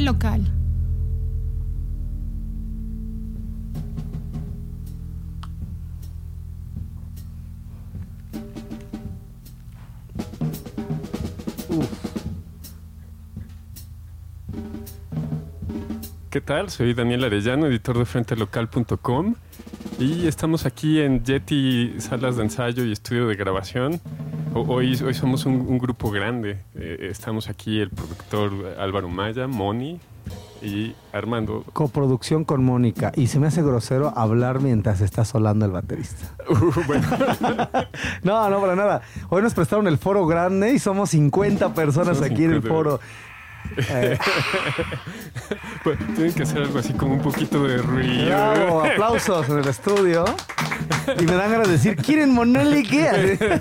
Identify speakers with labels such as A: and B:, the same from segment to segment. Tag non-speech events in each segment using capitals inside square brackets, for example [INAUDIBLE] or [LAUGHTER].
A: Local.
B: ¿Qué tal? Soy Daniel Arellano, editor de FrenteLocal.com y estamos aquí en Yeti Salas de Ensayo y Estudio de Grabación. Hoy, hoy somos un, grupo grande. Eh, estamos aquí el productor Álvaro Maya, Moni y Armando.
C: Coproducción con Mónica. Y se me hace grosero hablar mientras está solando el baterista. [LAUGHS] Uh, [LAUGHS] no, no, para nada. Hoy nos prestaron el foro grande y somos 50 personas aquí en el foro.
B: Eh. [LAUGHS] Pues, tienen que hacer algo así como un poquito de ruido.
C: aplausos en el estudio. Y me dan ganas de decir, ¿quieren Monelli qué? [LAUGHS]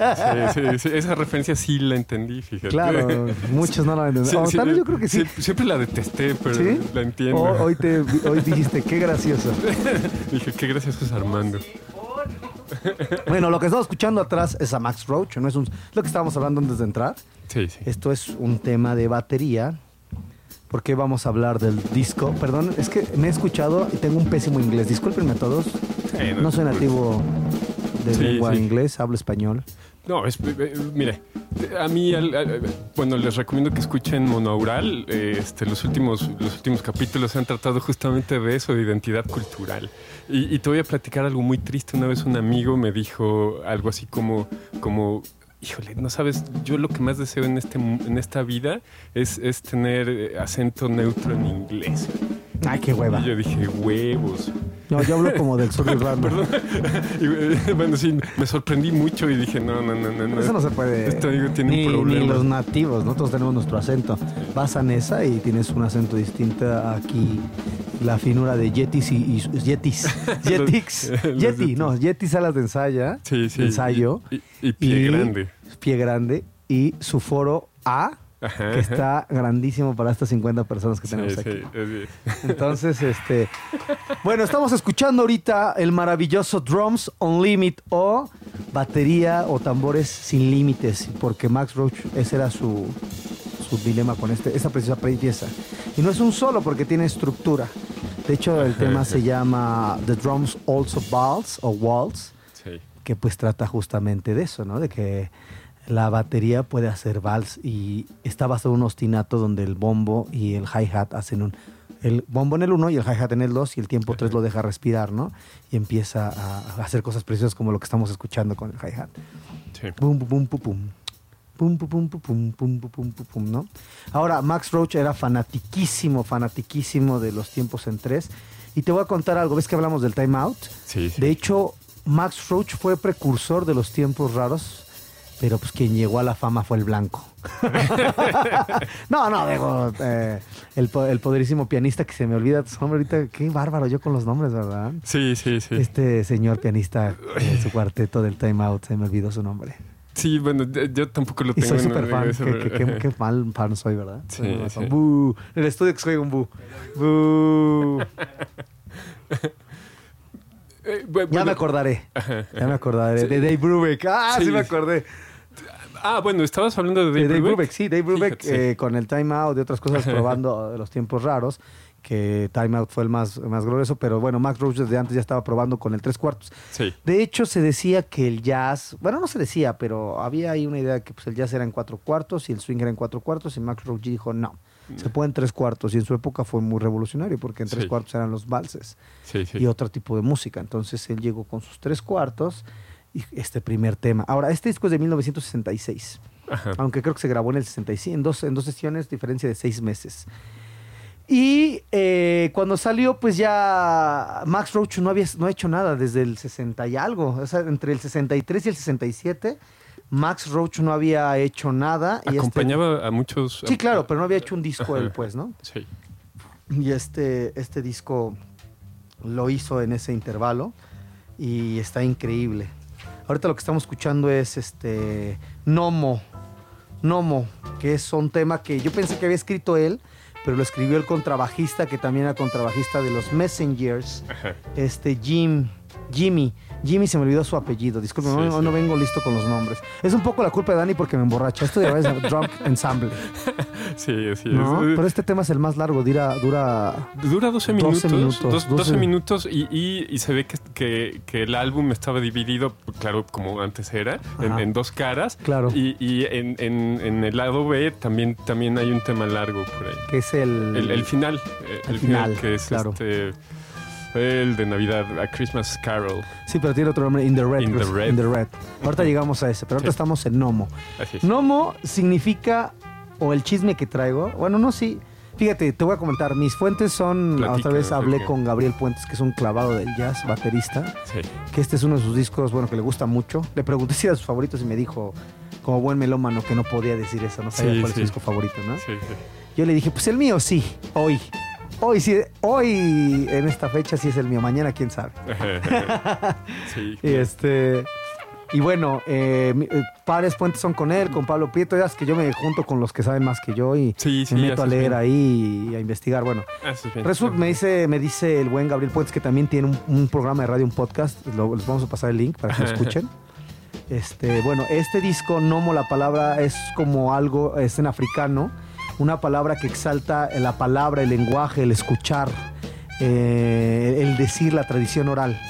B: Sí, sí, sí, esa referencia sí la entendí, fíjate.
C: Claro, muchos no la entendieron. Sí, yo creo que sí.
B: Siempre la detesté, pero la entiendo.
C: hoy, te, hoy dijiste, qué gracioso. [LAUGHS]
B: Dije, qué gracioso es Armando.
C: Bueno, lo que estamos escuchando atrás es a Max Roach, no es un, lo que estábamos hablando antes de entrar.
B: Sí, sí.
C: Esto es un tema de batería. Porque vamos a hablar del disco. Perdón, es que me he escuchado y tengo un pésimo inglés. Discúlpenme a todos. No, soy nativo de lengua inglés, hablo español.
B: No, es, eh, eh, mire, a mí, bueno, les recomiendo que escuchen Monaural. este, los, últimos, los últimos capítulos han tratado justamente de eso, de identidad cultural. Y, y, te voy a platicar algo muy triste. Una vez un amigo me dijo algo así como, como híjole, no sabes, yo lo que más deseo en, este, en esta vida es, es tener eh, acento neutro en inglés.
C: Ay, qué hueva.
B: Y yo dije, huevos.
C: No, yo hablo como del [LAUGHS] sur de.
B: Perdón. [LAUGHS] Eh, bueno, sí, me sorprendí mucho y dije, no, no, no, no.
C: Eso no se puede.
B: Este amigo tiene
C: ni,
B: un problema.
C: Ni los nativos, nosotros tenemos nuestro acento. Vas a Nesa y tienes un acento distinto aquí. La finura de Yetis y, y Yetis. [LAUGHS] Jetix. Yeti, no, Yetis salas de ensayo.
B: Sí, sí.
C: Ensayo.
B: Y, pie grande.
C: Pie grande. Y su foro A que está grandísimo para estas 50 personas que tenemos aquí. [LAUGHS] Entonces, este, bueno, estamos escuchando ahorita el maravilloso Drums on Limit o batería o tambores sin límites, porque Max Roach ese era su, su dilema con este, esta preciosa pieza. Y no es un solo porque tiene estructura. De hecho, el tema se llama The Drums Also Waltz o Waltz, que pues trata justamente de eso, ¿no? De que la batería puede hacer vals y está basado en un ostinato donde el bombo y el hi-hat hacen un... El bombo en el 1 y el hi-hat en el 2 y el tiempo 3 lo deja respirar, ¿no? Y empieza a hacer cosas preciosas como lo que estamos escuchando con el hi-hat. Sí. Boom, boom, boom, boom, Pum, pum, pum, pum, ¿no? Ahora, Max Roach era fanatiquísimo, fanatiquísimo de los tiempos en tres. Y te voy a contar algo, ¿ves que hablamos del timeout?
B: Sí.
C: De hecho, Max Roach fue precursor de los tiempos raros pero pues quien llegó a la fama fue el blanco. [LAUGHS] [LAUGHS] no, no, digo, eh, el, el, poderísimo pianista que se me olvida su nombre ahorita. Qué bárbaro yo con los nombres, ¿verdad?
B: Sí, sí, sí.
C: Este señor pianista en su cuarteto del Time Out, se me olvidó su nombre.
B: Sí, bueno, yo tampoco lo tengo.
C: Y soy súper fan. Qué, mal fan soy, ¿verdad?
B: Sí, sí.
C: El estudio que soy un [LAUGHS] bu. Bu. Eh, ya me acordaré. Ya me acordaré. De Dave Brubeck. Ah, sí me acordé.
B: Ah, bueno, estabas hablando de Dave, Brubeck.
C: Sí, Dave Brubeck eh, con el Time Out y otras cosas probando los tiempos raros, que Time Out fue el más, más glorioso, pero bueno, Max Roach desde antes ya estaba probando con el tres cuartos.
B: Sí.
C: De hecho, se decía que el jazz, bueno, no se decía, pero había ahí una idea de que pues, el jazz era en cuatro cuartos y el swing era en cuatro cuartos y Max Roach dijo no. Se puede en tres cuartos y en su época fue muy revolucionario porque en tres cuartos eran los valses y otro tipo de música. Entonces él llegó con sus tres cuartos este primer tema. Ahora, este disco es de 1966, aunque creo que se grabó en el 65, en dos, en dos sesiones, diferencia de seis meses. Y eh, cuando salió, pues ya Max Roach no había no ha hecho nada desde el 60 y algo. O sea, entre el 63 y el 67, Max Roach no había hecho nada.
B: Y este Acompañaba a muchos.
C: Sí, claro, pero no había hecho un disco él, pues, ¿no?
B: Sí.
C: Y este, este disco lo hizo en ese intervalo y está increíble. Ahorita lo que estamos escuchando es este Nomo. Nomo, que es un tema que yo pensé que había escrito él, pero lo escribió el contrabajista, que también era contrabajista de los Messengers, este Jim, Jimmy, Jimmy se me olvidó su apellido. Disculpe, no, vengo listo con los nombres. Es un poco la culpa de Dani porque me emborracha. Esto ya es Drunk Ensemble. [LAUGHS]
B: Sí, sí.
C: ¿No? Pero este tema es el más largo. Dura, dura,
B: dura 12 minutos. 12 minutos, 12, minutos y, y, se ve que, que, que, el álbum estaba dividido, claro, como antes era, en, dos caras.
C: Claro.
B: Y, y en, en, el lado B también, también hay un tema largo por ahí.
C: Que es el...
B: El, final. El, final, que es claro. este el de Navidad, A Christmas Carol.
C: Sí, pero tiene otro nombre, In the Red. In the Red. Ahorita llegamos a ese, pero ahorita estamos en Nomo. Nomo significa, o el chisme que traigo, bueno, no, sí. Fíjate, te voy a comentar, mis fuentes son, otra vez hablé con Gabriel Puentes, que es un clavado del jazz, baterista, sí. que este es uno de sus discos, bueno, que le gusta mucho. Le pregunté si era sus favoritos y me dijo, como buen melómano, que no podía decir eso, no sabía cuál es su disco favorito, ¿no? Sí, sí. Yo le dije, pues el mío sí, hoy. Hoy sí, hoy en esta fecha sí es el mío, mañana quién sabe. [LAUGHS] sí. y este y bueno, eh, eh, padres puentes son con él, con Pablo Prieto, ya es que yo me junto con los que saben más que yo y me meto a leer ahí y a investigar. Bueno, resulta, me dice, me dice el buen Gabriel Puentes que también tiene un, programa de radio, un podcast. les vamos a pasar el link para que lo [LAUGHS] escuchen. Este, bueno, este disco, Nomo, la palabra es como algo, es en africano una palabra que exalta la palabra, el lenguaje, el escuchar, eh, el decir, la tradición oral.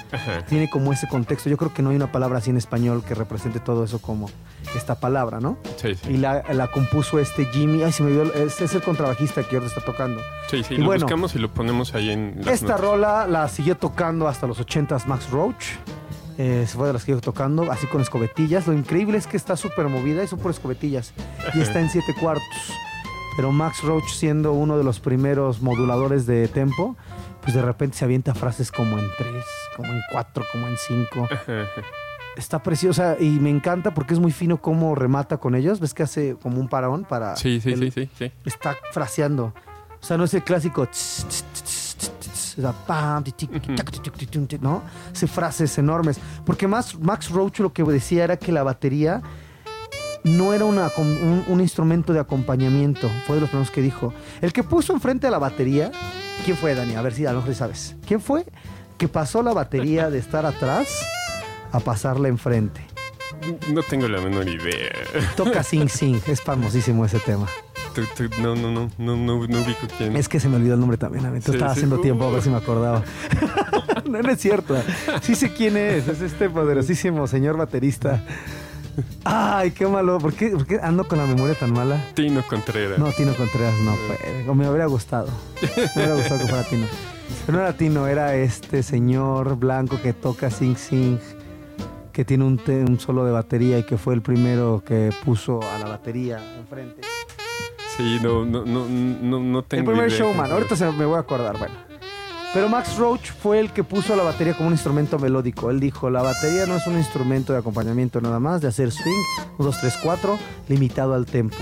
C: Tiene como ese contexto. Yo creo que no hay una palabra así en español que represente todo eso como esta palabra, ¿no? Sí, sí. Y la, compuso este Jimmy. Ay, se me olvidó. Es, es el contrabajista que ahora está tocando.
B: Sí, sí, lo buscamos y lo ponemos ahí en.
C: esta rola la siguió tocando hasta los 80s Max Roach. Eh, se fue de las que iba tocando, así con escobetillas. Lo increíble es que está súper movida y son por escobetillas. Y está en siete cuartos pero Max Roach siendo uno de los primeros moduladores de tempo, pues de repente se avienta frases como en tres, como en cuatro, como en cinco. [LAUGHS] Está preciosa y me encanta porque es muy fino cómo remata con ellos. ¿Ves que hace como un paraón para...
B: Sí, sí, sí, sí,
C: Está fraseando. O sea, no es el clásico... ¿no? Hace frases enormes. Porque más Max Roach lo que decía era que la batería no era una, un, instrumento de acompañamiento. Fue de los primeros que dijo. El que puso enfrente a la batería, ¿quién fue, Dani? A ver si a lo mejor sabes. ¿Quién fue que pasó la batería de estar atrás a pasarla enfrente?
B: No tengo la menor idea.
C: Toca Sing [LAUGHS] Sing, es famosísimo ese tema.
B: no, no, no, no, no, ubico quién.
C: Es que se me olvidó el nombre también. A estaba haciendo tiempo a ver si me acordaba. [LAUGHS] no, no es cierto. Sí sé quién es. Es este poderosísimo señor baterista Ay, qué malo. ¿Por qué, ando con la memoria tan mala?
B: Tino Contreras.
C: No, Tino Contreras no fue. O me habría gustado. Me hubiera gustado que fuera Tino. Pero no era Tino, era este señor blanco que toca Sing Sing, que tiene un, un solo de batería y que fue el primero que puso a la batería enfrente.
B: Sí, no, no, no, no, no tengo
C: El primer showman. Ahorita se me voy a acordar, bueno. Pero Max Roach fue el que puso la batería como un instrumento melódico. Él dijo, la batería no es un instrumento de acompañamiento nada más, de hacer swing, 1, 2, 3, 4, limitado al tempo.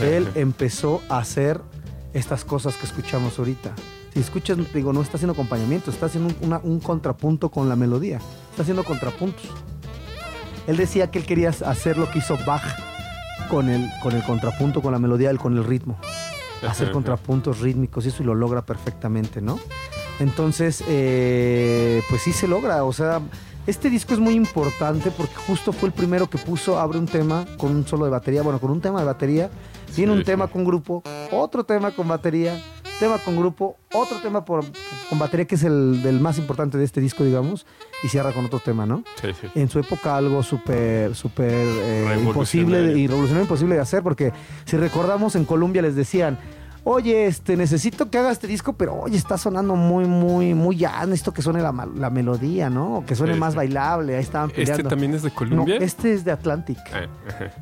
C: Él empezó a hacer estas cosas que escuchamos ahorita. Si escuchas, digo, no está haciendo acompañamiento, está haciendo un, contrapunto con la melodía. Está haciendo contrapuntos. Él decía que él quería hacer lo que hizo Bach con el, con el contrapunto, con la melodía, con el ritmo. Hacer contrapuntos rítmicos y eso y lo logra perfectamente, ¿no? Entonces, eh, pues sí se logra. O sea, este disco es muy importante porque justo fue el primero que puso, abre un tema con un solo de batería, bueno, con un tema de batería, tiene un tema con grupo, otro tema con batería, tema con grupo, otro tema por, con batería que es el del más importante de este disco, digamos, y cierra con otro tema, ¿no? Sí, sí. En su época algo súper, súper eh, imposible y revolucionario imposible de hacer porque si recordamos en Colombia les decían oye, este, necesito que hagas este disco, pero oye, está sonando muy, muy, muy ya, necesito que suene la, melodía, ¿no? O que suene más bailable, ahí estaban
B: peleando. ¿Este también es de Columbia?
C: No, este es de Atlantic. Ah,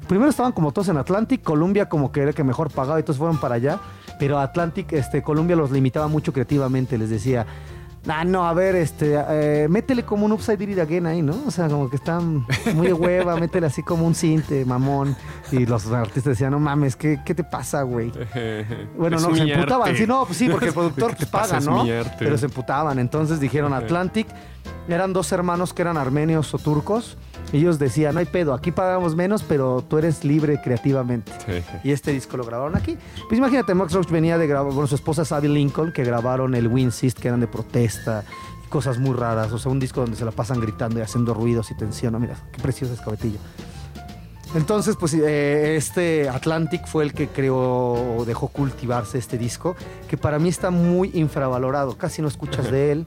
C: Primero estaban como todos en Atlantic, Columbia como que era el que mejor pagaba y todos fueron para allá, pero Atlantic, este, Columbia los limitaba mucho creativamente, les decía, Ah, no, a ver, este, eh, métele como un upside down again ahí, ¿no? O sea, como que están muy de hueva, [LAUGHS] métele así como un cinte, mamón. Y los artistas decían, no mames, ¿qué, qué te pasa, güey? [LAUGHS] Bueno, no, se emputaban. Sí, no, pues sí, porque el [LAUGHS] productor pues, paga, ¿no? Pero se emputaban. Entonces dijeron Atlantic, eran dos hermanos que eran armenios o turcos ellos decían, no hay pedo, aquí pagamos menos, pero tú eres libre creativamente. Y este disco lo grabaron aquí. Pues imagínate, Max Roach venía de grabar, bueno, su esposa Abby Lincoln, que grabaron el Winsist, que eran de protesta, cosas muy raras. O sea, un disco donde se la pasan gritando y haciendo ruidos y tensión. mira, qué precioso es Cabetillo. Entonces, pues eh, este Atlantic fue el que creó o dejó cultivarse este disco, que para mí está muy infravalorado. Casi no escuchas de él,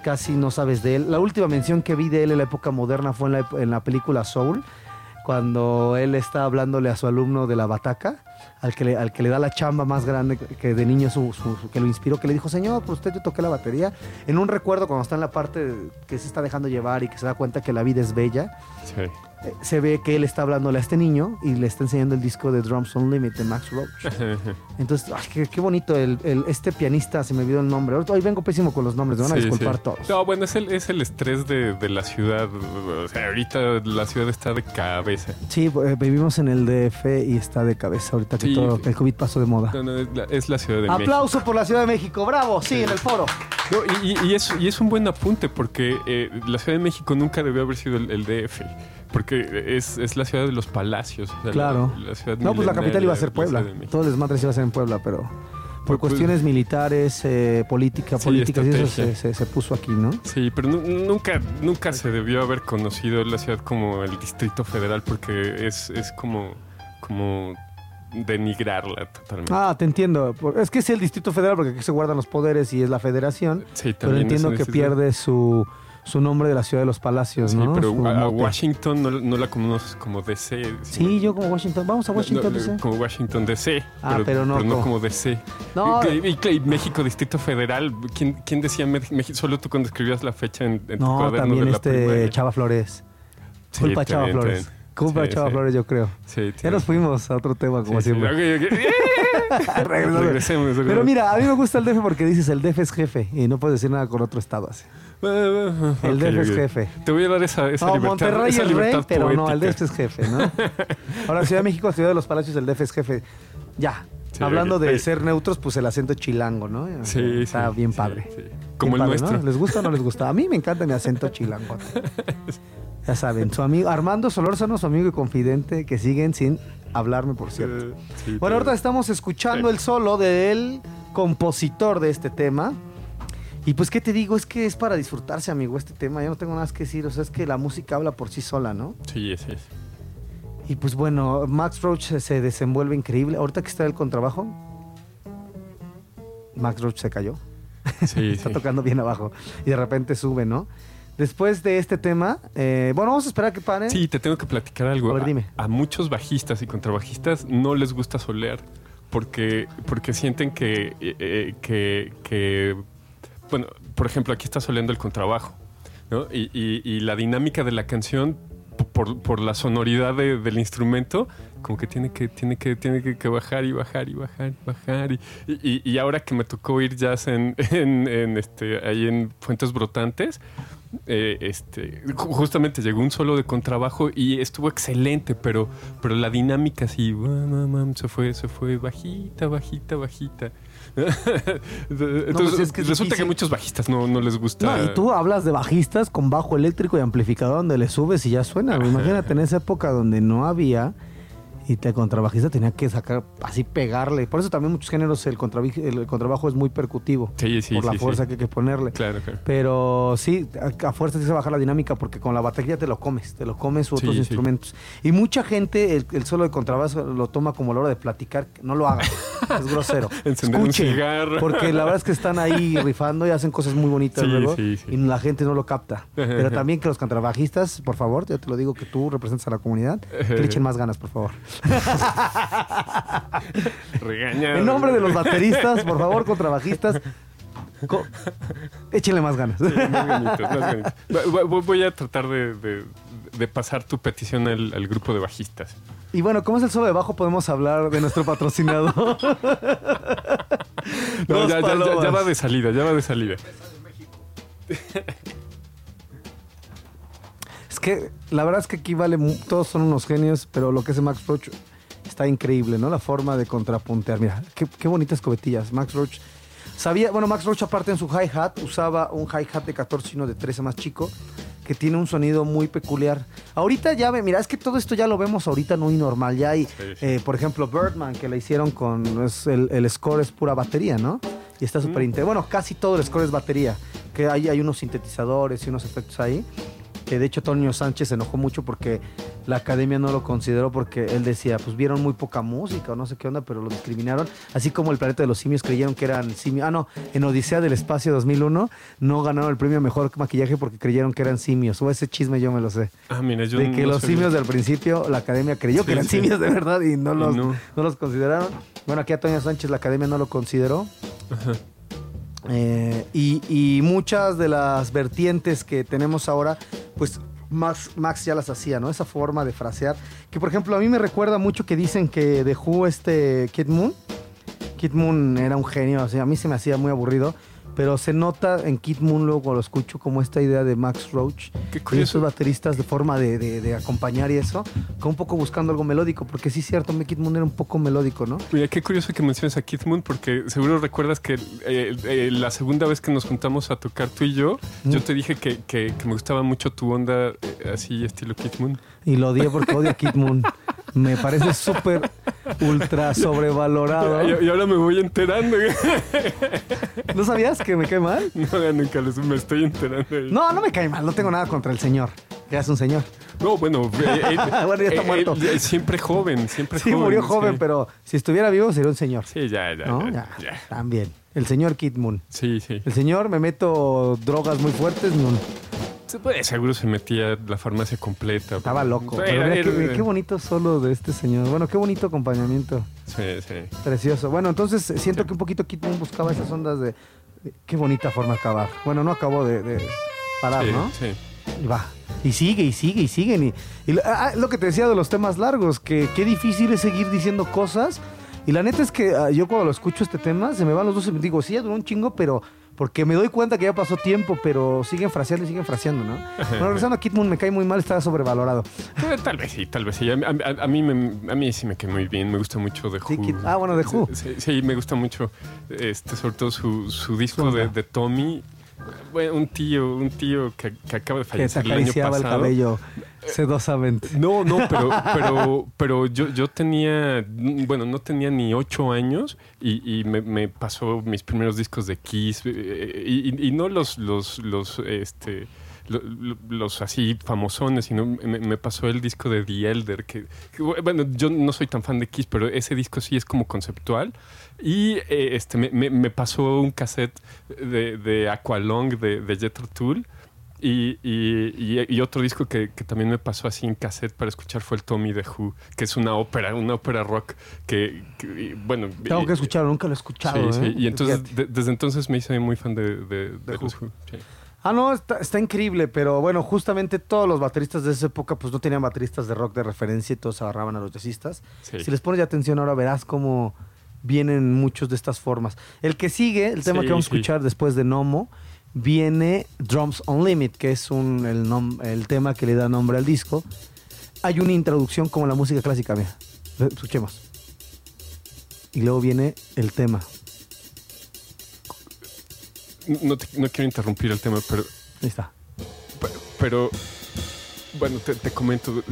C: casi no sabes de él. La última mención que vi de él en la época moderna fue en la, en la película Soul, cuando él está hablándole a su alumno de la bataca al que, le, al que le da la chamba más grande que de niño su, que lo inspiró, que le dijo, señor, pues usted yo toqué la batería. En un recuerdo cuando está en la parte que se está dejando llevar y que se da cuenta que la vida es bella, sí se ve que él está hablándole a este niño y le está enseñando el disco de Drums Unlimited de Max Roach. [LAUGHS] Entonces, qué, bonito. El, este pianista, se me olvidó el nombre. Hoy vengo pésimo con los nombres, me van a disculpar todos.
B: No, bueno, es el, es el estrés de, de, la ciudad. O sea, ahorita la ciudad está de cabeza.
C: Sí, eh, vivimos en el DF y está de cabeza ahorita que todo el COVID pasó de moda.
B: No, no, es, la, ciudad de México.
C: Aplauso por la Ciudad de México, bravo, sí, en el foro.
B: y, y, es, y es un buen apunte porque eh, la Ciudad de México nunca debió haber sido el DF. Porque es, es, la ciudad de los palacios.
C: claro. no, pues la capital iba a ser Puebla. Todo el desmadre iba a ser en Puebla, pero por pues, cuestiones militares, eh, política, políticas y eso se, se, puso aquí, ¿no?
B: Sí, pero nunca, nunca se debió haber conocido la ciudad como el Distrito Federal porque es, es como, como denigrarla totalmente.
C: Ah, te entiendo. Es que es el Distrito Federal porque aquí se guardan los poderes y es la federación. Sí, también pero entiendo que pierde su su nombre de la ciudad de los palacios, ¿no?
B: Sí, pero a, Washington no, la conoces como DC.
C: Sí, yo como Washington. Vamos a Washington DC.
B: Como Washington DC. Ah, pero, no, como DC. No. Y, México Distrito Federal. ¿Quién, quién decía México? Solo tú cuando escribías la fecha en, en
C: no, tu cuaderno también de la este Chava Flores. Culpa Chava Flores. Culpa Chava Flores, yo creo. Sí, ya nos fuimos a otro tema, como siempre. [LAUGHS] Regresemos, Pero mira, a mí me gusta el DF porque dices el DF es jefe y no puedes decir nada con otro estado así. [LAUGHS] El DF es jefe.
B: Te voy a dar esa, esa
C: no,
B: libertad.
C: Monterrey
B: esa
C: es rey, pero no, el DF es jefe, ¿no? Ahora, Ciudad de México, Ciudad de los Palacios, el DF es jefe. Ya. Hablando de ser neutros, pues el acento chilango, ¿no? Sí, Está bien padre.
B: Como el nuestro.
C: ¿Les gusta o no les gusta? A mí me encanta mi acento chilango. [LAUGHS] ya saben, su amigo Armando Solórzano, su amigo y confidente, que siguen sin hablarme, por cierto. bueno, ahorita estamos escuchando el solo del compositor de este tema. Y pues, ¿qué te digo? Es que es para disfrutarse, amigo, este tema. Yo no tengo nada que decir. O sea, es que la música habla por sí sola, ¿no?
B: Sí, es, es.
C: Y pues bueno, Max Roach se desenvuelve increíble. Ahorita que está el contrabajo, Max Roach se cayó. Sí, [LAUGHS] está tocando bien abajo. Y de repente sube, ¿no? Después de este tema, eh, bueno, vamos a esperar a que paren.
B: Sí, te tengo que platicar algo.
C: A ver, dime.
B: A, muchos bajistas y contrabajistas no les gusta solear porque, porque sienten que, eh, eh, que, que bueno, por ejemplo, aquí está soleando el contrabajo, ¿no? Y, la dinámica de la canción, por, la sonoridad del instrumento, como que tiene que, tiene que, tiene que, bajar y bajar y bajar y bajar. Y, ahora que me tocó ir jazz [LAUGHS] en, en, este, ahí en Fuentes Brotantes, eh, este, justamente llegó un solo de contrabajo y estuvo excelente, pero, pero la dinámica así, se fue, se fue bajita, bajita, bajita. [LAUGHS] Entonces, pues que resulta que a muchos bajistas no, no les gusta.
C: No, y tú hablas de bajistas con bajo eléctrico y amplificador donde le subes y ya suena. Imagínate en esa época donde no había y el contrabajista tenía que sacar, así pegarle. Por eso también muchos géneros el, el contrabajo es muy percutivo.
B: Sí, sí,
C: por la fuerza que hay que ponerle.
B: Claro, claro.
C: Pero sí, a, fuerza tienes que bajar la dinámica porque con la batería te lo comes, te lo comes u otros instrumentos. Y mucha gente el, solo de contrabajo lo toma como la hora de platicar. No lo hagan. [LAUGHS] es grosero.
B: Escuchen,
C: porque la verdad es que están ahí [LAUGHS] rifando y hacen cosas muy bonitas luego y la gente no lo capta. Pero [LAUGHS] también que los contrabajistas, por favor, yo te lo digo que tú representas a la comunidad, que le echen más ganas, por favor. [LAUGHS] En nombre de los bateristas, por favor, contrabajistas. Échenle más ganas.
B: Voy a tratar de, pasar tu petición al, grupo de bajistas.
C: Y bueno, como es el solo de bajo, podemos hablar de nuestro patrocinador.
B: ya, va de salida, ya va de salida.
C: Es que la verdad es que aquí vale, todos son unos genios, pero lo que hace Max Roach está increíble, ¿no? La forma de contrapuntear. Mira, qué, bonitas cobetillas. Max Roach sabía, bueno, Max Roach aparte en su hi-hat usaba un hi-hat de 14 y de 13 más chico que tiene un sonido muy peculiar. Ahorita ya ve, mira, es que todo esto ya lo vemos ahorita muy normal. Ya hay, eh, por ejemplo, Birdman, que le hicieron con, el, score es pura batería, ¿no? Y está súper interesante. Bueno, casi todo el score es batería. Que hay, hay unos sintetizadores y unos efectos ahí de hecho Tonio Sánchez se enojó mucho porque la academia no lo consideró porque él decía, pues vieron muy poca música o no sé qué onda, pero lo discriminaron. Así como el planeta de los simios creyeron que eran simios. Ah, no, en Odisea del Espacio 2001 no ganaron el premio mejor maquillaje porque creyeron que eran simios. O ese chisme yo me lo sé.
B: Ah, mira, yo
C: De que los simios del principio, la academia creyó que eran simios de verdad y no los, no. los consideraron. Bueno, aquí a Tonio Sánchez la academia no lo consideró. Ajá. Eh, y, muchas de las vertientes que tenemos ahora, pues Max, Max ya las hacía, ¿no? Esa forma de frasear. Que por ejemplo, a mí me recuerda mucho que dicen que dejó este Kid Moon. Kid Moon era un genio, o a mí se me hacía muy aburrido pero se nota en Kid Moon luego lo escucho como esta idea de Max Roach y esos bateristas de forma de, acompañar y eso, como un poco buscando algo melódico, porque sí es cierto, Kid Moon era un poco melódico, ¿no?
B: Mira, qué curioso que menciones a Kid Moon, porque seguro recuerdas que eh, eh, la segunda vez que nos juntamos a tocar tú y yo, yo te dije que, que, me gustaba mucho tu onda eh, así, estilo Kid Moon.
C: Y lo odié porque odio a Kid Moon. Me parece súper ultra sobrevalorado.
B: Y, ahora me voy enterando.
C: ¿No sabías que me cae mal?
B: No, nunca me estoy enterando.
C: No, no me cae mal. No tengo nada contra el señor. Que es un señor.
B: No, bueno,
C: eh, [LAUGHS] bueno, ya está muerto.
B: siempre joven, siempre
C: sí,
B: joven.
C: Sí, murió joven, pero si estuviera vivo sería un señor.
B: Sí, ya, ya, ya,
C: También. El señor Kid Moon.
B: Sí, sí.
C: El señor me meto drogas muy fuertes.
B: Pues, seguro se metía la farmacia completa.
C: Estaba loco. qué, bonito solo de este señor. Bueno, qué bonito acompañamiento.
B: Sí, sí.
C: Precioso. Bueno, entonces siento que un poquito Kid buscaba esas ondas de, qué bonita forma de acabar. Bueno, no acabó de, parar, ¿no?
B: Sí.
C: Y va. Y sigue, y sigue, y siguen. Y, ah, lo que te decía de los temas largos, que qué difícil es seguir diciendo cosas. Y la neta es que ah, yo cuando lo escucho este tema, se me van los dos y me digo, sí, ya duró un chingo, pero porque me doy cuenta que ya pasó tiempo, pero siguen fraseando y siguen fraseando, ¿no? bueno, regresando a Kid Moon, me cae muy mal, está sobrevalorado.
B: Eh, tal vez sí, tal vez sí. A, mí, me, a mí sí me cae muy bien, me gusta mucho de Who.
C: ah, bueno, de Who.
B: Sí, me gusta mucho, este, sobre todo su, su disco de, de Tommy bueno, un tío, un tío que, acaba de fallecer el año pasado. el
C: cabello sedosamente.
B: No, no, pero, [LAUGHS] pero, pero yo, yo tenía, bueno, no tenía ni ocho años y, me, pasó mis primeros discos de Kiss eh, y, no los, los, los, este, los, así famosones, sino me, pasó el disco de The Elder, que, bueno, yo no soy tan fan de Kiss, pero ese disco sí es como conceptual. Y eh, este, me, pasó un cassette de, de Aqualong de, de Jethro Tull. Y, y, otro disco que, también me pasó así en cassette para escuchar fue el Tommy de Who, que es una ópera, una ópera rock que, bueno...
C: Tengo que escucharlo, nunca lo he escuchado. Sí, sí.
B: ¿eh? Y entonces, desde entonces me hice muy fan de, de, Who.
C: Ah, no, está, increíble, pero bueno, justamente todos los bateristas de esa época pues no tenían bateristas de rock de referencia y todos agarraban a los jazzistas. Si les pones atención ahora verás cómo vienen muchos de estas formas. El que sigue, el tema que vamos a escuchar después de Nomo, viene Drums on Limit, que es un, el, el tema que le da nombre al disco. Hay una introducción como la música clásica, mira. Escuchemos. Y luego viene el tema.
B: No, no quiero interrumpir el tema, pero...
C: Ahí está.
B: pero bueno, te, comento,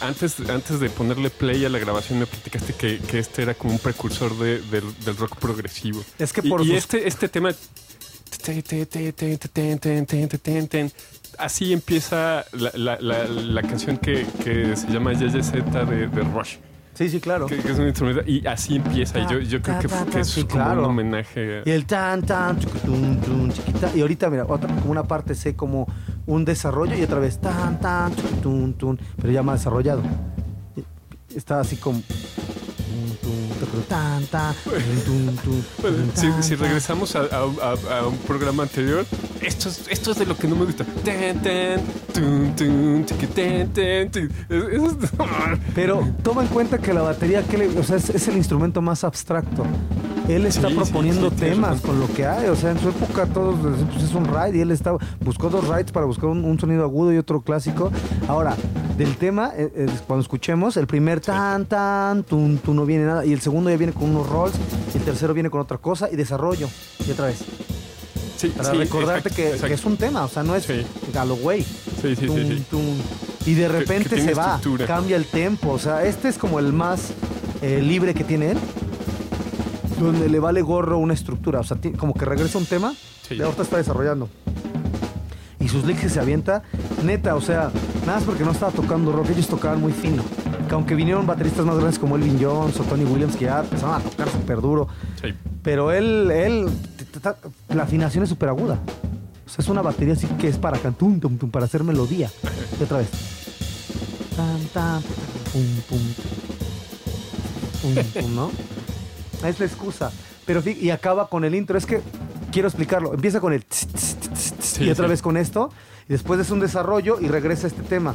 B: antes, antes de ponerle play a la grabación me platicaste que, que este era como un precursor de, del, rock progresivo.
C: Es que por
B: Y, este, este tema... Así empieza la, la, la, canción que, que se llama YYZ de, de Rush.
C: Sí, sí, claro.
B: Que, es un instrumento. Y así empieza. Y yo, yo creo que, que es como un homenaje.
C: Y el tan, tan, chiquita. Y ahorita, mira, otra, como una parte sé como un desarrollo y otra vez tan, tan, tun, tun, pero ya más desarrollado. Está así como
B: si, regresamos a, un programa anterior, esto es, esto es de lo que no me gusta.
C: Pero toma en cuenta que la batería o sea, es, el instrumento más abstracto. Él está proponiendo temas con lo que hay. O sea, en su época todos pues, es un ride y él estaba, buscó dos rides para buscar un, sonido agudo y otro clásico. Ahora, del tema, eh, eh, cuando escuchemos, el primer tan, tan, tun, tun, no viene nada. Y el segundo ya viene con unos rolls. Y el tercero viene con otra cosa. Y desarrollo. Y otra vez.
B: Sí,
C: para recordarte que, es un tema, o sea, no es Galloway.
B: Sí, sí, sí,
C: Y de repente se va, cambia el tempo. O sea, este es como el más eh, libre que tiene él donde le vale gorro una estructura. O sea, como que regresa un tema y ahorita está desarrollando. y sus que se avienta, neta, o sea, nada más porque no estaba tocando rock, ellos tocaban muy fino. Que aunque vinieron bateristas más grandes como Elvin Jones o Tony Williams que ya empezaron a tocar súper duro, pero él, él, la afinación es súper aguda. O sea, es una batería así que es para cantum, tum, tum, para hacer melodía. Y otra vez. Tan, tan, pum, pum. Pum, pum, ¿no? Es la excusa. Pero y acaba con el intro. Es que quiero explicarlo. Empieza con el y otra vez con esto. Y después es un desarrollo y regresa este tema.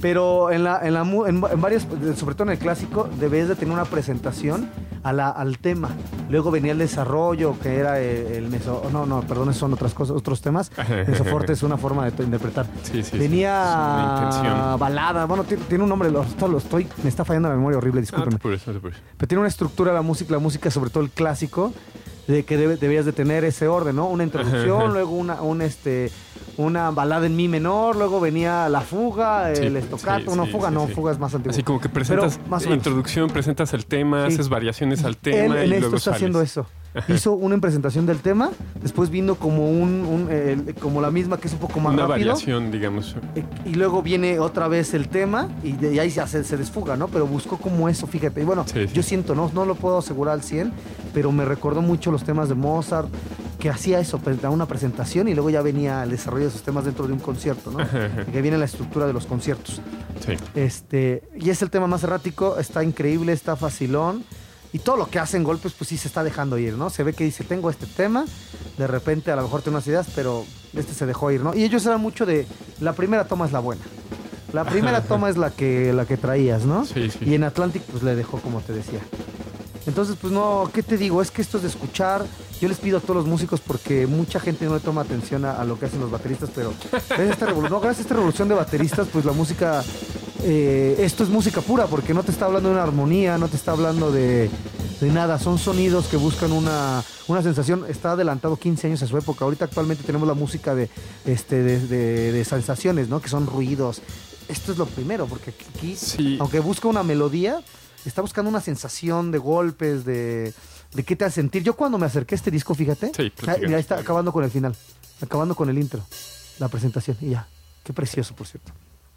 C: Pero en, la, en, la, en, varios, sobre todo en el clásico, debes de tener una presentación a la, al tema. Luego venía el desarrollo, que era el, meso... No, no, perdón, son otras cosas, otros temas. Mesoforte es una forma de interpretar. [LAUGHS] venía balada, bueno, tiene, un nombre, lo, estoy, me está fallando la memoria horrible, discúlpeme. Pero tiene una estructura la música, la música, sobre todo el clásico, de que debías de tener ese orden, ¿no? Una introducción, luego una, un este una balada en mi menor, luego venía la fuga, el estocato, una fuga, no, fuga es más antiguo.
B: Así como que presentas la introducción, presentas el tema, haces variaciones al tema
C: Él,
B: y
C: en
B: esto
C: está haciendo eso. [LAUGHS] Hizo una presentación del tema, después vino como un, como la misma que es un poco más
B: una variación, digamos.
C: Eh, y luego viene otra vez el tema y, de, ahí se, se desfuga, ¿no? Pero buscó como eso, fíjate. Y bueno, yo siento, no, no lo puedo asegurar al 100, pero me recordó mucho los temas de Mozart, que hacía eso, pues, una presentación y luego ya venía el desarrollo de esos temas dentro de un concierto, ¿no? [LAUGHS] que viene la estructura de los conciertos. Sí. Este, y es el tema más errático, está increíble, está facilón. Y todo lo que hacen golpes, pues sí se está dejando ir, ¿no? Se ve que dice, tengo este tema, de repente a lo mejor tengo unas ideas, pero este se dejó ir, ¿no? Y ellos eran mucho de, la primera toma es la buena. La primera [LAUGHS] toma es la que, la que traías, ¿no? Sí, sí. Y en Atlantic, pues le dejó, como te decía. Entonces, pues no, ¿qué te digo? Es que esto es de escuchar. Yo les pido a todos los músicos porque mucha gente no le toma atención a, lo que hacen los bateristas, pero gracias a esta, revolución, gracias a esta revolución de bateristas, pues la música, eh, esto es música pura porque no te está hablando de una armonía, no te está hablando de, nada, son sonidos que buscan una, una, sensación. Está adelantado 15 años a su época. Ahorita actualmente tenemos la música de, este, de, sensaciones, ¿no? Que son ruidos. Esto es lo primero, porque aquí, aunque busca una melodía, está buscando una sensación de golpes, de, de qué te hace sentir. Yo cuando me acerqué a este disco, fíjate, sí, ahí está acabando con el final, acabando con el intro, la presentación, y ya. Qué precioso, por cierto.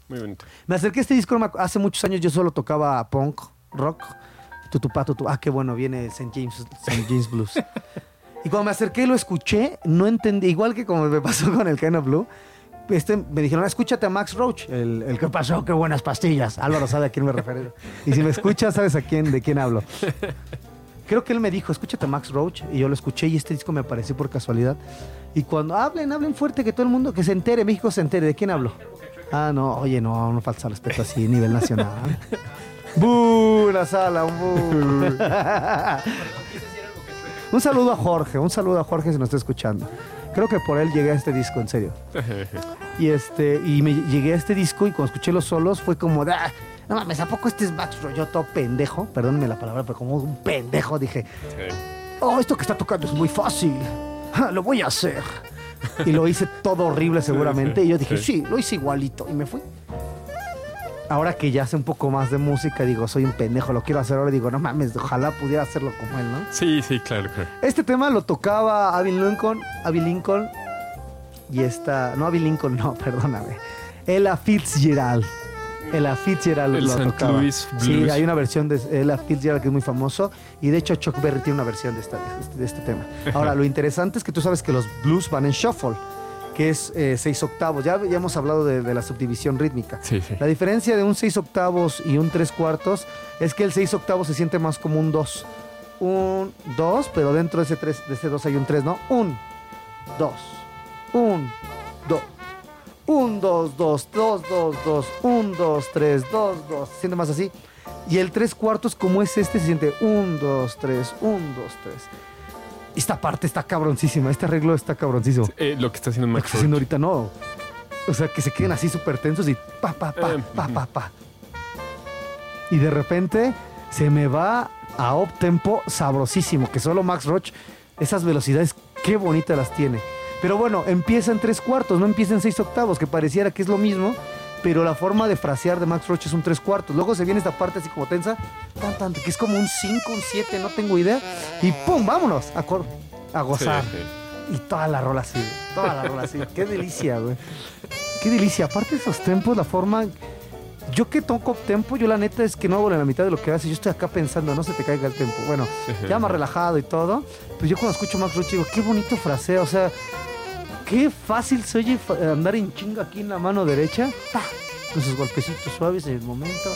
B: Muy bonito.
C: Me acerqué a este disco hace muchos años, yo solo tocaba punk, rock, tutupá, tutupá. Ah, qué bueno, viene St. James, St. James Blues. y cuando me acerqué y lo escuché, no entendí, igual que como me pasó con el Kind of Blue, este, me dijeron, escúchate a Max Roach, el, el que pasó, qué buenas pastillas. Álvaro sabe a quién me refiero. Y si me escuchas, sabes a quién, de quién hablo. Creo que él me dijo, escúchate a Max Roach, y yo lo escuché y este disco me apareció por casualidad. Y cuando hablen, hablen fuerte, que todo el mundo, que se entere, México se entere, ¿de quién hablo? Ah, no, oye, no, no falta respeto así, a nivel nacional. [LAUGHS] ¡Bú! La sala, un [LAUGHS] un saludo a Jorge, un saludo a Jorge si nos está escuchando. Creo que por él llegué a este disco, en serio. [LAUGHS] y este, y me llegué a este disco y cuando escuché los solos fue como, ah, no mames, ¿a poco este es Max Yo todo pendejo? Perdónenme la palabra, pero como un pendejo dije, oh, esto que está tocando es muy fácil. lo voy a hacer. y lo hice todo horrible [LAUGHS] seguramente. y yo dije, sí, lo hice igualito. Y me fui ahora que ya sé un poco más de música, digo, soy un pendejo, lo quiero hacer ahora, digo, no mames, ojalá pudiera hacerlo como él, ¿no?
B: Sí, sí, claro, claro.
C: Este tema lo tocaba Abby Lincoln, Abby Lincoln y esta, no Abby Lincoln, no, [LAUGHS] perdóname, Ella Fitzgerald. Ella Fitzgerald
B: El
C: lo
B: St.
C: tocaba.
B: Louis
C: Sí, hay una versión de Ella Fitzgerald que es muy famoso y de hecho Chuck Berry tiene una versión de, esta, de este tema. Ahora, [LAUGHS] lo interesante es que tú sabes que los blues van en shuffle que es eh, seis octavos. Ya, ya hemos hablado de, la subdivisión rítmica. La diferencia de un seis octavos y un tres cuartos es que el seis octavos se siente más como un dos. Un dos, pero dentro de ese, tres, de ese dos hay un tres, ¿no? Un, dos, un, dos. Un, dos, dos, dos, dos, dos, un, dos, tres, dos, dos. Se siente más así. Y el tres cuartos, como es este, se siente un, dos, tres, un, dos, tres esta parte está cabroncísima, este arreglo está cabroncísimo.
B: Eh, lo que está haciendo Max. Lo que
C: está haciendo ahorita no. O sea, que se queden así súper tensos y pa, pa, pa, eh, pa, pa, pa. Y de repente se me va a up tempo sabrosísimo, que solo Max Roach, esas velocidades, qué bonitas las tiene. Pero bueno, empieza en tres cuartos, no empieza en seis octavos, que pareciera que es lo mismo, pero la forma de frasear de Max Roach es un tres cuartos. Luego se viene esta parte así como tensa, tan, que es como un 5, un 7, no tengo idea. Y ¡pum! Vámonos a, a gozar. Y toda la rola así, toda la rola así. Qué delicia, güey. Qué delicia. Aparte de esos tempos, la forma... Yo que toco tempo, yo la neta es que no hago la mitad de lo que hace. Yo estoy acá pensando, no se te caiga el tempo. Bueno, ya más relajado y todo. Pues yo cuando escucho Max Roach digo, qué bonito fraseo. O sea, qué fácil se oye andar en chinga aquí en la mano derecha. ¡Pah! Con sus golpecitos suaves en el momento.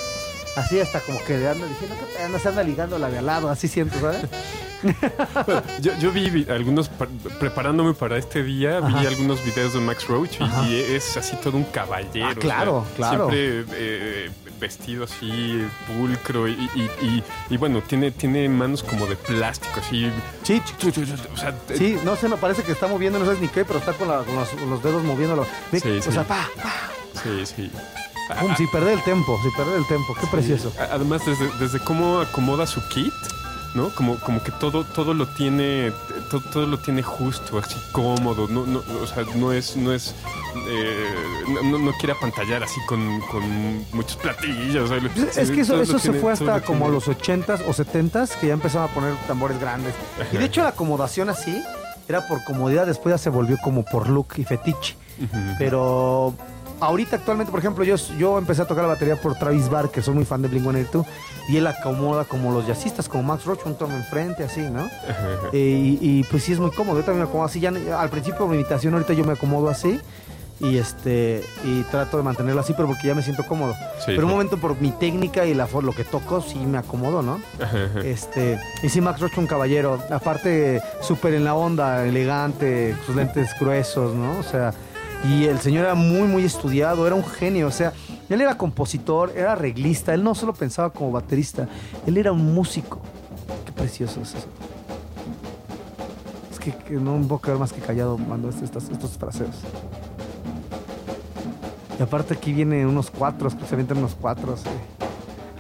C: Así hasta como que anda diciendo que anda, se anda ligando la de al lado. Así siento, ¿sabes? [LAUGHS]
B: yo, vi algunos, preparándome para este día, vi algunos videos de Max Roach y, es así todo un caballero. Ah,
C: claro, claro.
B: Siempre eh, vestido así, pulcro y, bueno, tiene, tiene manos como de plástico, así.
C: Sí, sí, no sé, me parece que está moviendo, no sé ni qué, pero está con, los, dedos moviéndolo. Sí, o sea, pa, pa.
B: Sí, sí.
C: Sin perder el tiempo, sin perder el tiempo. Qué precioso.
B: Además, desde, desde cómo acomoda su kit, ¿no? Como, como que todo, todo lo tiene, todo, lo tiene justo, así cómodo, no, no, o sea, no es, no es, eh, no, no, quiere apantallar así con, con muchos platillos.
C: es que eso, eso se fue hasta como los 80s o 70s, que ya empezaron a poner tambores grandes. Y de hecho la acomodación así era por comodidad, después ya se volvió como por look y fetiche. Pero ahorita actualmente, por ejemplo, yo, yo empecé a tocar la batería por Travis Barker, soy muy fan de Blink-182, y él acomoda como los jazzistas, como Max Roach, un tono enfrente, así, ¿no? [LAUGHS] Eh, y, pues sí es muy cómodo, yo también me acomodo así, ya al principio de mi imitación, ahorita yo me acomodo así, y este y trato de mantenerlo así pero porque ya me siento cómodo. Pero un momento por mi técnica y la lo que toco sí me acomodo no este y sí Max Roach un caballero. Aparte súper en la onda elegante sus lentes gruesos no o sea y el señor era muy, muy estudiado, era un genio. O sea, él era compositor, era arreglista. Él no solo pensaba como baterista, él era un músico. Qué precioso es eso. Es que, no me puedo quedar más que callado cuando estos, estos fraseos. Y aparte aquí viene unos cuatro, especialmente unos cuatro.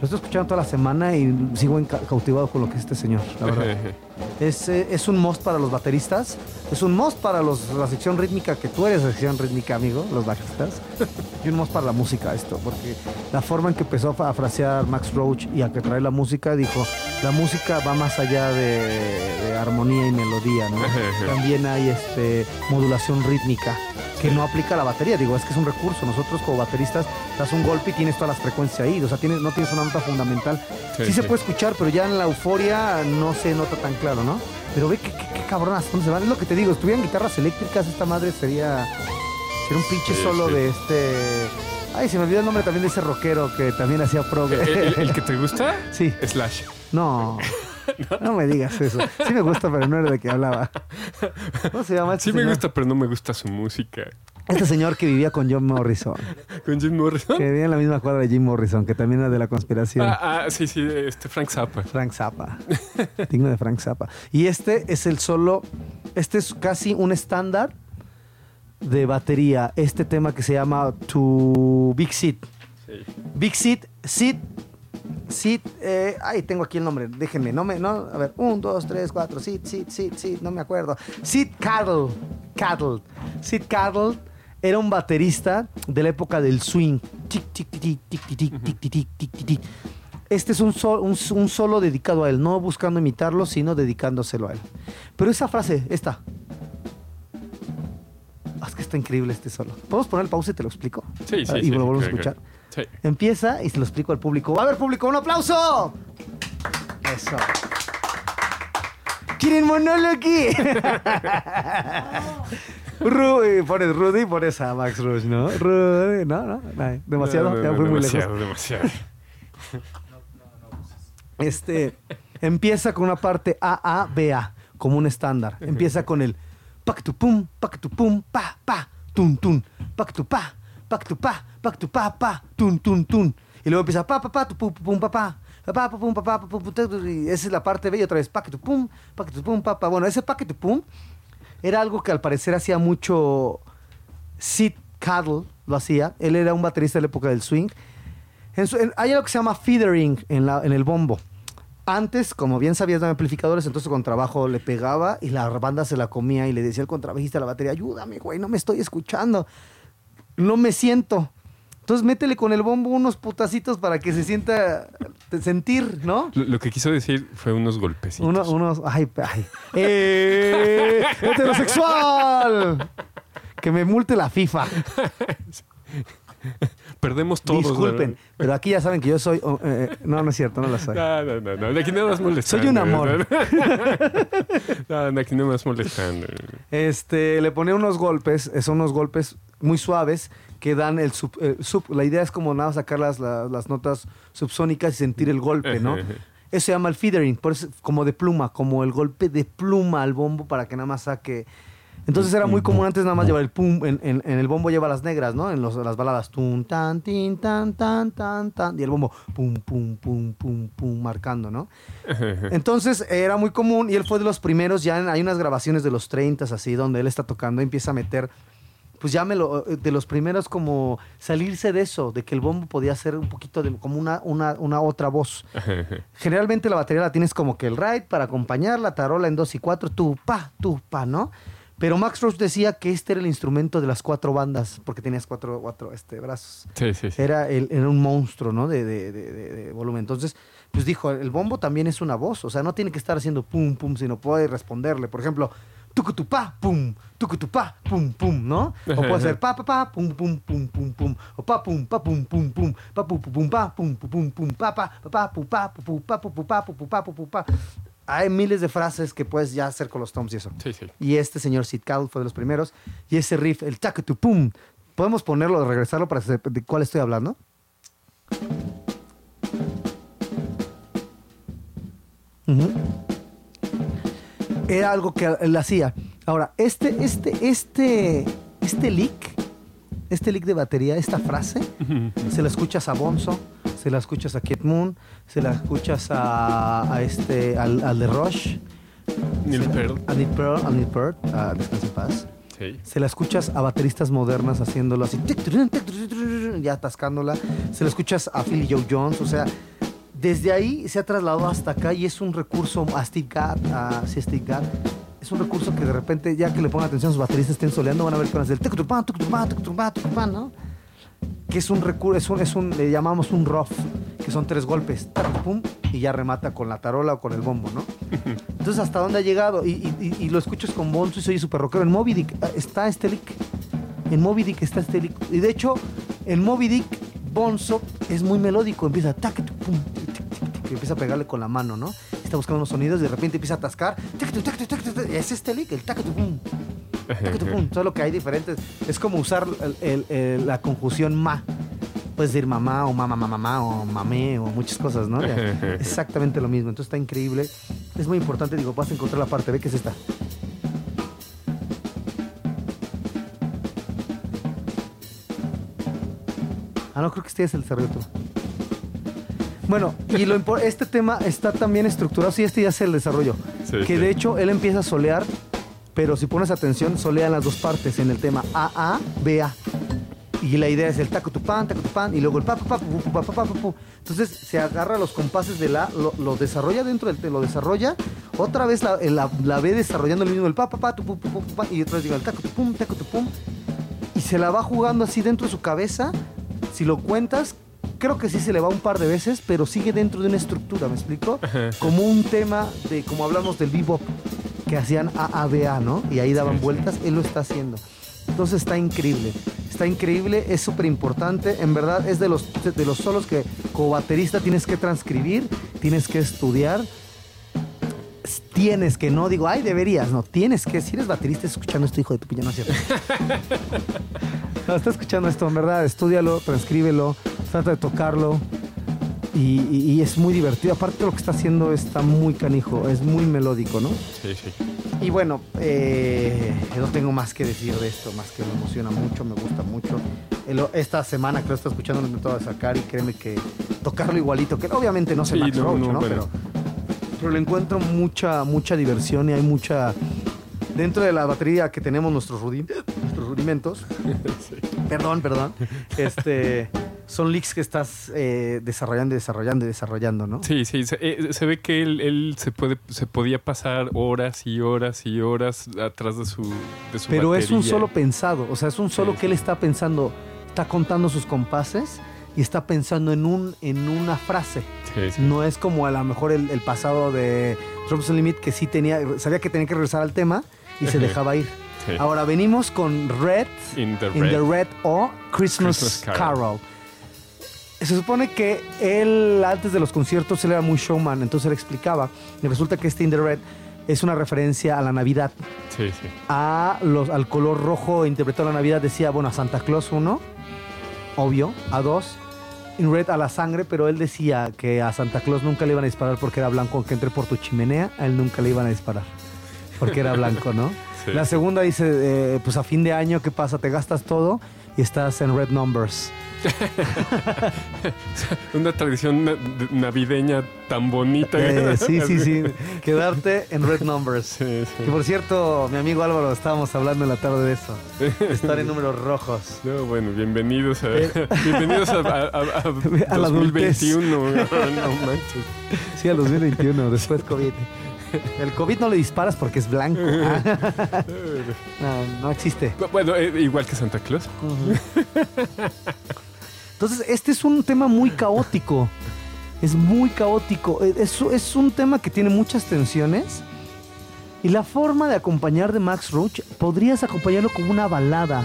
C: Lo estoy escuchando toda la semana y sigo cautivado con lo que es este señor, la verdad. [LAUGHS] es, eh, es un must para los bateristas, es un must para los, la sección rítmica, que tú eres sección rítmica, amigo, los bajistas, [LAUGHS] y un must para la música esto, porque la forma en que empezó a frasear Max Roach y a que trae la música, dijo, la música va más allá de, armonía y melodía, ¿no? También hay este, modulación rítmica que no aplica a la batería. Digo, es que es un recurso. Nosotros como bateristas das un golpe y tienes todas las frecuencias ahí. O sea, tienes, no tienes una nota fundamental. Sí, se puede escuchar, pero ya en la euforia no se nota tan claro, ¿no? Pero ve qué, qué, cabronas, ¿dónde se van? Es lo que te digo, si tuvieran guitarras eléctricas, esta madre sería, sería un pinche solo de este... Ay, se me olvidó el nombre también de ese rockero que también hacía prog.
B: ¿El, que te [LAUGHS] gusta?
C: Sí.
B: Slash.
C: No. No me digas eso. Sí me gusta, pero no era de qué hablaba.
B: ¿Cómo se llama este Sí me gusta, pero no me gusta su música.
C: Este señor que vivía con John Morrison.
B: ¿Con Jim Morrison?
C: Que vivía en la misma cuadra de Jim Morrison, que también era de la conspiración.
B: Ah, ah sí, sí, este Frank Zappa.
C: Frank Zappa. Digno de Frank Zappa. Y este es el solo, este es casi un estándar de batería. Este tema que se llama To Big Seat. Sí. Big Seat, Seat Sid, eh, ay, tengo aquí el nombre, déjenme, no me, no, a ver, un, dos, tres, cuatro, Sid, Sid, Sid, Sid, no me acuerdo. Sid Cattle, Cattle, Sid Cattle era un baterista de la época del swing. Este es un, un, solo dedicado a él, no buscando imitarlo, sino dedicándoselo a él. Pero esa frase, esta. Es que está increíble este solo. ¿Podemos poner el pausa y te lo explico?
B: Sí, sí.
C: Y volvemos a escuchar. Empieza y se lo explico al público. A ver, público, un aplauso. Eso. ¿Quieren monólogo aquí? [LAUGHS] Rudy, pones Rudy, pones a Max Rush, ¿no? Rudy, no, no, demasiado, ya fui muy lejos. Demasiado, Este, empieza con una parte A, A, B, A, como un estándar. Empieza con el pac tu pum, pac tu pum, pa, pa, tun, tun, pac tu pa, pac tu pa, pac tu pa, pa, tun, tun, tun. Y luego empieza pa, pa, pa, tu pum, pum, pa, pa. Pa, pa, pum, pa, pa, pum, y esa es la parte B y otra vez pa, pum, pa, tu pum, pa. Bueno, ese pa, tu pum era algo que al parecer hacía mucho Sid Cattle, lo hacía. Él era un baterista de la época del swing. hay algo que se llama feathering en, la, en el bombo. Antes, como bien sabías, de amplificadores, entonces con trabajo le pegaba y la banda se la comía y le decía al contrabajista de la batería, ayúdame, güey, no me estoy escuchando. No me siento Entonces métele con el bombo unos putacitos para que se sienta sentir, ¿no?
B: Lo, que quiso decir fue unos golpecitos.
C: Uno, unos, ay, ay. [LAUGHS] ¡Eh! ¡Heterosexual! Que me multe la FIFA. [LAUGHS]
B: Perdemos todos.
C: Disculpen, pero aquí ya saben que yo soy. Oh, eh, no, no es cierto, no lo soy. [LAUGHS]
B: No, no, no, no. De aquí no más molestando.
C: Soy un amor. [LAUGHS]
B: No, de aquí no más molestando.
C: Este, le pone unos golpes, eh, son unos golpes muy suaves que dan el sub, La idea es como nada sacar las, las, notas subsónicas y sentir el golpe, ¿no? [LAUGHS] Eso se llama el feathering, como de pluma, como el golpe de pluma al bombo para que nada más saque entonces era muy común antes nada más llevar el pum, en, en, el bombo lleva las negras, ¿no? En los, las baladas, tum, tan, tin, tan, tan, tan, tan, y el bombo, pum, pum, pum, pum, pum, marcando, ¿no? [LAUGHS] Entonces era muy común y él fue de los primeros, ya hay unas grabaciones de los 30 así, donde él está tocando, y empieza a meter pues ya me lo, de los primeros como salirse de eso, de que el bombo podía ser un poquito de, como una, una, una otra voz. [LAUGHS] Generalmente la batería la tienes como que el ride para acompañar, la tarola en dos y cuatro, tu pa, tu pa, ¿no? Pero Max Roach decía que este era el instrumento de las cuatro bandas, porque tenías cuatro, cuatro este, brazos.
B: Sí, sí, sí.
C: Era, el, era un monstruo, ¿no? De, de, de, volumen. Entonces, pues dijo, el bombo también es una voz. O sea, no tiene que estar haciendo pum, pum, sino puede responderle. Por ejemplo, tucutupá, pum, tucutupá, pum, pum, ¿no? O puede ser [LAUGHS] pa, pa, pa, pum, pum, pum, pum, pum. O pa, pum, pa, pum, pum, pum. Pa, pum, pum, pa, pum, pum, pum, pa, pa, pa, pa, pum, pa, pum, pa, pum, pa, pum, pa, pum, pa hay miles de frases que puedes ya hacer con los toms y eso.
B: Sí, sí.
C: Y este señor Sid Cowell fue de los primeros. Y ese riff, el tu pum, ¿podemos ponerlo, regresarlo para saber de cuál estoy hablando? Era algo que él hacía. Ahora, este, este, este, este lick, este lick de batería, esta frase, se la escuchas a Bonzo, se la escuchas a Kid Moon, se la escuchas a, este, al, al, de Rush.
B: Neil Peart.
C: A Neil Peart, a Neil Peart, a Descansa en Paz. Sí. Se la escuchas a bateristas modernas haciéndolo así, ya atascándola. Se la escuchas a Philly Joe Jones, o sea, desde ahí se ha trasladado hasta acá y es un recurso a Steve Gadd, a Steve Gadd, es un recurso que de repente, ya que le pongan atención a sus bateristas estén soleando, van a ver con el ¿no? que es un recurso, es un, es un, le llamamos un rough, que son tres golpes, pum, y ya remata con la tarola o con el bombo, ¿no? [LAUGHS] Entonces, ¿hasta dónde ha llegado? Y, y, lo escuchas con Bonzo y soy súper rockero. En Moby Dick ah, está este lick. En Moby Dick está este lick. Y de hecho, en Moby Dick, Bonzo es muy melódico. Empieza, tac, pum, y empieza a pegarle con la mano, ¿no? Está buscando unos sonidos y de repente empieza a atascar. Es este lick, el tac, pum. Solo que hay diferentes. Es como usar la conjunción ma. Puedes decir mamá o mamá, mamá, mamá o mamé o muchas cosas, ¿no? [LAUGHS] Exactamente lo mismo. Entonces está increíble. Es muy importante, digo, vas a encontrar la parte. Ve que es esta. Ah, no, creo que este es el desarrollo Bueno, y lo este tema está también estructurado, sí, este ya es el desarrollo. que de hecho él empieza a solear pero si pones atención, solean las dos partes en el tema AA, BA. Y la idea es el taco tu pan, taco tu pan, y luego el pa, pa, pa, pa, Entonces se agarra los compases de la, lo, desarrolla dentro del, lo desarrolla, otra vez la, la, la ve desarrollando el mismo, el pa, pa, pa, tu, pu, pu, pu, y otra vez digo el taco tu pum, taco tu pum, y se la va jugando así dentro de su cabeza. Si lo cuentas, creo que sí se le va un par de veces, pero sigue dentro de una estructura, ¿me explico? Como un tema de, como hablamos del bebop que hacían AABA, ¿no? Y ahí daban vueltas, él lo está haciendo. Entonces está increíble, está increíble, es súper importante, en verdad es de los, de los solos que como baterista tienes que transcribir, tienes que estudiar, tienes que, no digo, ay, deberías, no, tienes que, si eres baterista escuchando esto, hijo de tu pilla, no es cierto. [LAUGHS] no, está escuchando esto, en verdad, estúdialo, transcríbelo, trata de tocarlo, y, es muy divertido. Aparte lo que está haciendo está muy canijo, es muy melódico, ¿no?
B: Sí, sí.
C: Y bueno, eh, no tengo más que decir de esto, más que me emociona mucho, me gusta mucho. esta semana que lo está escuchando lo he sacar y créeme que tocarlo igualito, que obviamente no se sí, no, ¿no? Pero, pero le encuentro mucha, mucha diversión y hay mucha... Dentro de la batería que tenemos nuestros, nuestros rudimentos, [LAUGHS] perdón, perdón, este son leaks que estás eh, desarrollando y desarrollando y desarrollando, ¿no?
B: Sí, sí. Se, eh, ve que él, se puede se podía pasar horas y horas y horas atrás de su, de
C: Pero es un solo pensado, o sea, es un solo que él está pensando. está contando sus compases y está pensando en, un, en una frase. No es como a lo mejor el, pasado de Robson Limit que sí tenía, sabía que tenía que regresar al tema y se dejaba ir. Ahora venimos con Red in the, red. o Christmas, Carol. Se supone que él antes de los conciertos él era muy showman, entonces él explicaba y resulta que este In the Red es una referencia a la Navidad.
B: Sí, sí.
C: A los, al color rojo interpretó la Navidad, decía, bueno, a Santa Claus uno, obvio, a dos, In Red a la sangre, pero él decía que a Santa Claus nunca le iban a disparar porque era blanco, aunque entre por tu chimenea, a él nunca le iban a disparar. Porque era blanco, ¿no? [LAUGHS] La segunda dice, eh, pues a fin de año, ¿qué pasa? Te gastas todo y estás en red numbers. [LAUGHS]
B: Una tradición navideña tan bonita.
C: Eh, sí, sí, sí. Quedarte en red numbers. Que por cierto, mi amigo Álvaro, estábamos hablando en la tarde de eso. Estar en números rojos.
B: No, bueno, bienvenidos a, eh. [LAUGHS] bienvenidos a, a, [LAUGHS] 2021. no manches.
C: Sí, a 2021, después COVID. [LAUGHS] El COVID no le disparas porque es blanco. [LAUGHS] [LAUGHS] no, no existe.
B: Bueno, eh, igual que Santa Claus.
C: Entonces, este es un tema muy caótico. Es muy caótico. Eh, es, es un tema que tiene muchas tensiones. Y la forma de acompañar de Max Roach, podrías acompañarlo con una balada.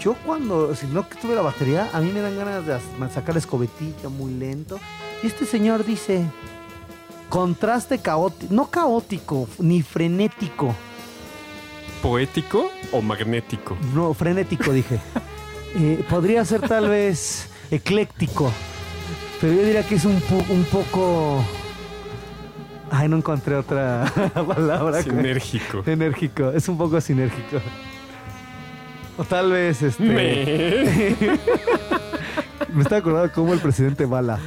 C: Yo cuando, si no que tuve la batería, a mí me dan ganas de sacar la escobetita muy lento. Y este señor dice, Contraste caótico, no caótico, ni frenético.
B: ¿Poético o magnético?
C: No, frenético dije. [LAUGHS] Eh, podría ser tal vez ecléctico, pero yo diría que es un, un poco... Ay, no encontré otra [LAUGHS] palabra.
B: Sinérgico.
C: Enérgico, es un poco sinérgico. O tal vez este... Me, [LAUGHS] Me estaba acordando cómo el presidente bala.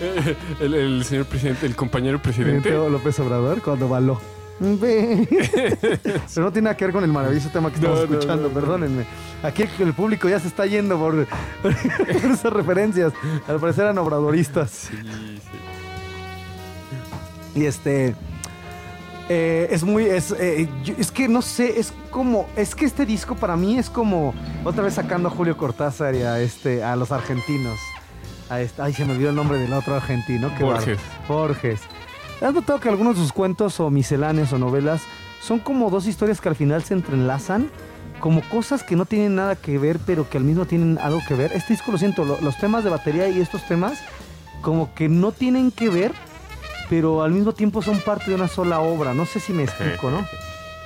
C: [LAUGHS]
B: el, señor presidente, el compañero presidente.
C: López Obrador cuando baló. [LAUGHS] Pero no tiene nada que ver con el maravilloso tema que estamos escuchando, perdónenme. Aquí el público ya se está yendo [LAUGHS] por, esas referencias. Al parecer eran obradoristas. Sí, sí. Y este. Eh, es muy. Es, eh, es que no sé, es como. Es que este disco para mí es como. Otra vez sacando a Julio Cortázar y a, este, a los argentinos ay, se me olvidó el nombre del otro argentino.
B: Qué Borges.
C: Borges. ¿Has notado que algunos de sus cuentos o misceláneos o novelas son como dos historias que al final se entrelazan? Como cosas que no tienen nada que ver, pero que al mismo tienen algo que ver. Este disco, lo siento, los temas de batería y estos temas, como que no tienen que ver, pero al mismo tiempo son parte de una sola obra. No sé si me explico, ¿no?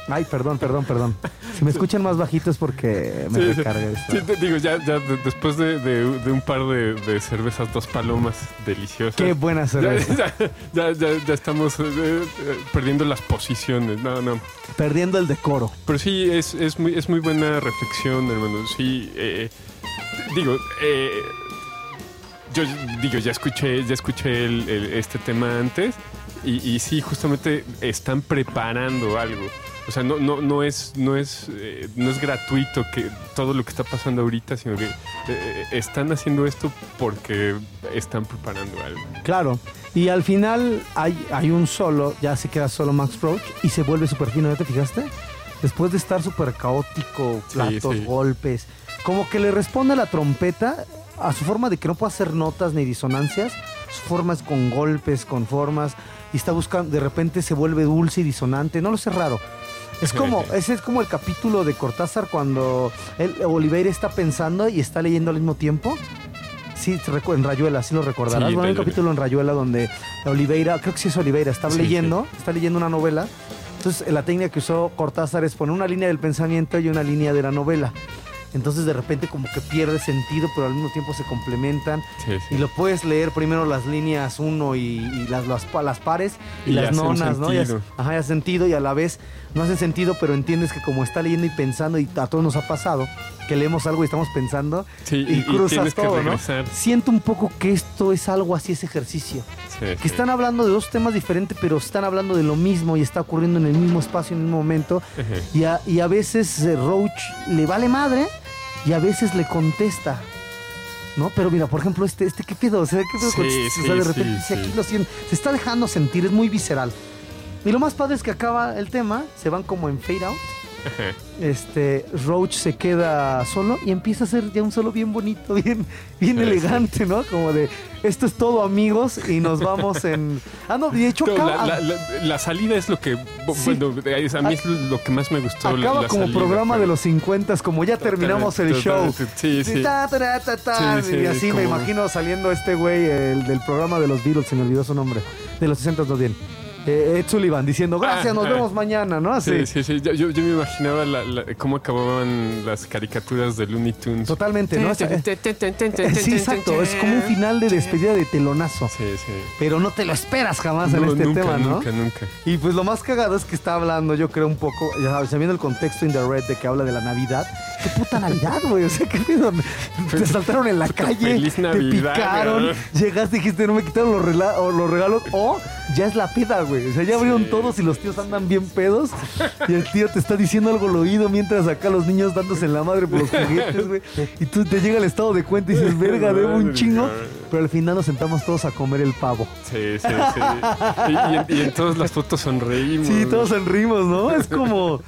C: Ay, perdón, perdón, perdón. Si me escuchan más bajito es porque me sí, recargué
B: Sí, digo, ya, ya después de, un par de, cervezas, dos palomas deliciosas.
C: Qué buena cerveza.
B: Ya, ya, ya, estamos eh, eh, perdiendo las posiciones. No, no.
C: Perdiendo el decoro.
B: Pero sí, es, es, muy, es muy buena reflexión, hermano. Sí, eh, digo, yo digo, ya escuché, ya escuché este tema antes. Y, y sí, justamente están preparando algo. O sea, no, no, no es, no es, eh, no es gratuito que todo lo que está pasando ahorita, sino que eh, están haciendo esto porque están preparando algo.
C: Claro. Y al final hay, hay un solo, ya se queda solo Max Roach y se vuelve súper fino, ¿ya te fijaste? Después de estar súper caótico, platos, golpes, como que le responde a la trompeta a su forma de que no puede hacer notas ni disonancias, su forma es con golpes, con formas, y está buscando, de repente se vuelve dulce y disonante, no lo sé raro. Es como, [LAUGHS] ese es como el capítulo de Cortázar cuando el, Oliveira está pensando y está leyendo al mismo tiempo. Sí, en Rayuela, sí lo recordarás. hay un capítulo en Rayuela donde Oliveira, creo que sí es Oliveira, está leyendo, está leyendo una novela. Entonces, la técnica que usó Cortázar es poner una línea del pensamiento y una línea de la novela. Entonces de repente como que pierde sentido, pero al mismo tiempo se complementan. Y lo puedes leer primero las líneas uno y, las, las, las, pares y, las nonas, ¿no? ajá, ya sentido y a la vez no hace sentido, pero entiendes que como está leyendo y pensando, y a todos nos ha pasado, que leemos algo y estamos pensando y, cruzas todo, ¿no? Siento un poco que esto es algo así, ese ejercicio. que están hablando de dos temas diferentes, pero están hablando de lo mismo y está ocurriendo en el mismo espacio, en el mismo momento. y, a, y a veces eh, Roach le vale madre y a veces le contesta. ¿no? Pero mira, por ejemplo, este, este ¿qué pedo? O sea, ¿qué pedo sí, de repente aquí lo siento, se está dejando sentir, es muy visceral. Y lo más padre es que acaba el tema, se van como en fade out este Roach se queda solo y empieza a hacer ya un solo bien bonito, [LAUGHS] bien, bien elegante, ¿no? Como de esto es todo amigos y nos [LAUGHS] vamos en... Ah, no, de hecho
B: acaba... la, salida es lo que... Bueno, a mí es lo que más me gustó.
C: Acaba como programa de los 50, como ya terminamos el show.
B: Sí, sí.
C: y así me imagino saliendo este güey el del programa de los Beatles, se me olvidó su nombre. De los 60 no bien eh, Ed Sullivan diciendo, gracias, nos vemos mañana, ¿no?
B: Sí, sí, sí. Yo, me imaginaba cómo acababan las caricaturas de Looney Tunes.
C: Totalmente, ¿no? sí, exacto. Es como un final de despedida de telonazo.
B: Sí, sí.
C: Pero no te lo esperas jamás en este tema, ¿no?
B: Nunca, nunca.
C: Y pues lo más cagado es que está hablando, yo creo, un poco, ya sabes, sabiendo el contexto in the red de que habla de la Navidad. ¿Qué puta Navidad, güey? O sea, ¿qué pedo? Te saltaron en la calle,
B: Feliz Navidad,
C: te picaron, llegaste y dijiste, no me quitaron los, los regalos, o ya es la peda, güey. O sea, ya abrieron todos y los tíos andan bien pedos. Y el tío te está diciendo algo al oído mientras acá los niños dándose en la madre por los juguetes, güey. Y tú te llega el estado de cuenta y dices, verga, debo un chingo. Pero al final nos sentamos todos a comer el pavo.
B: Sí, sí, sí. Y, en todas las fotos sonreímos.
C: Sí, todos sonrimos, ¿no? Es como.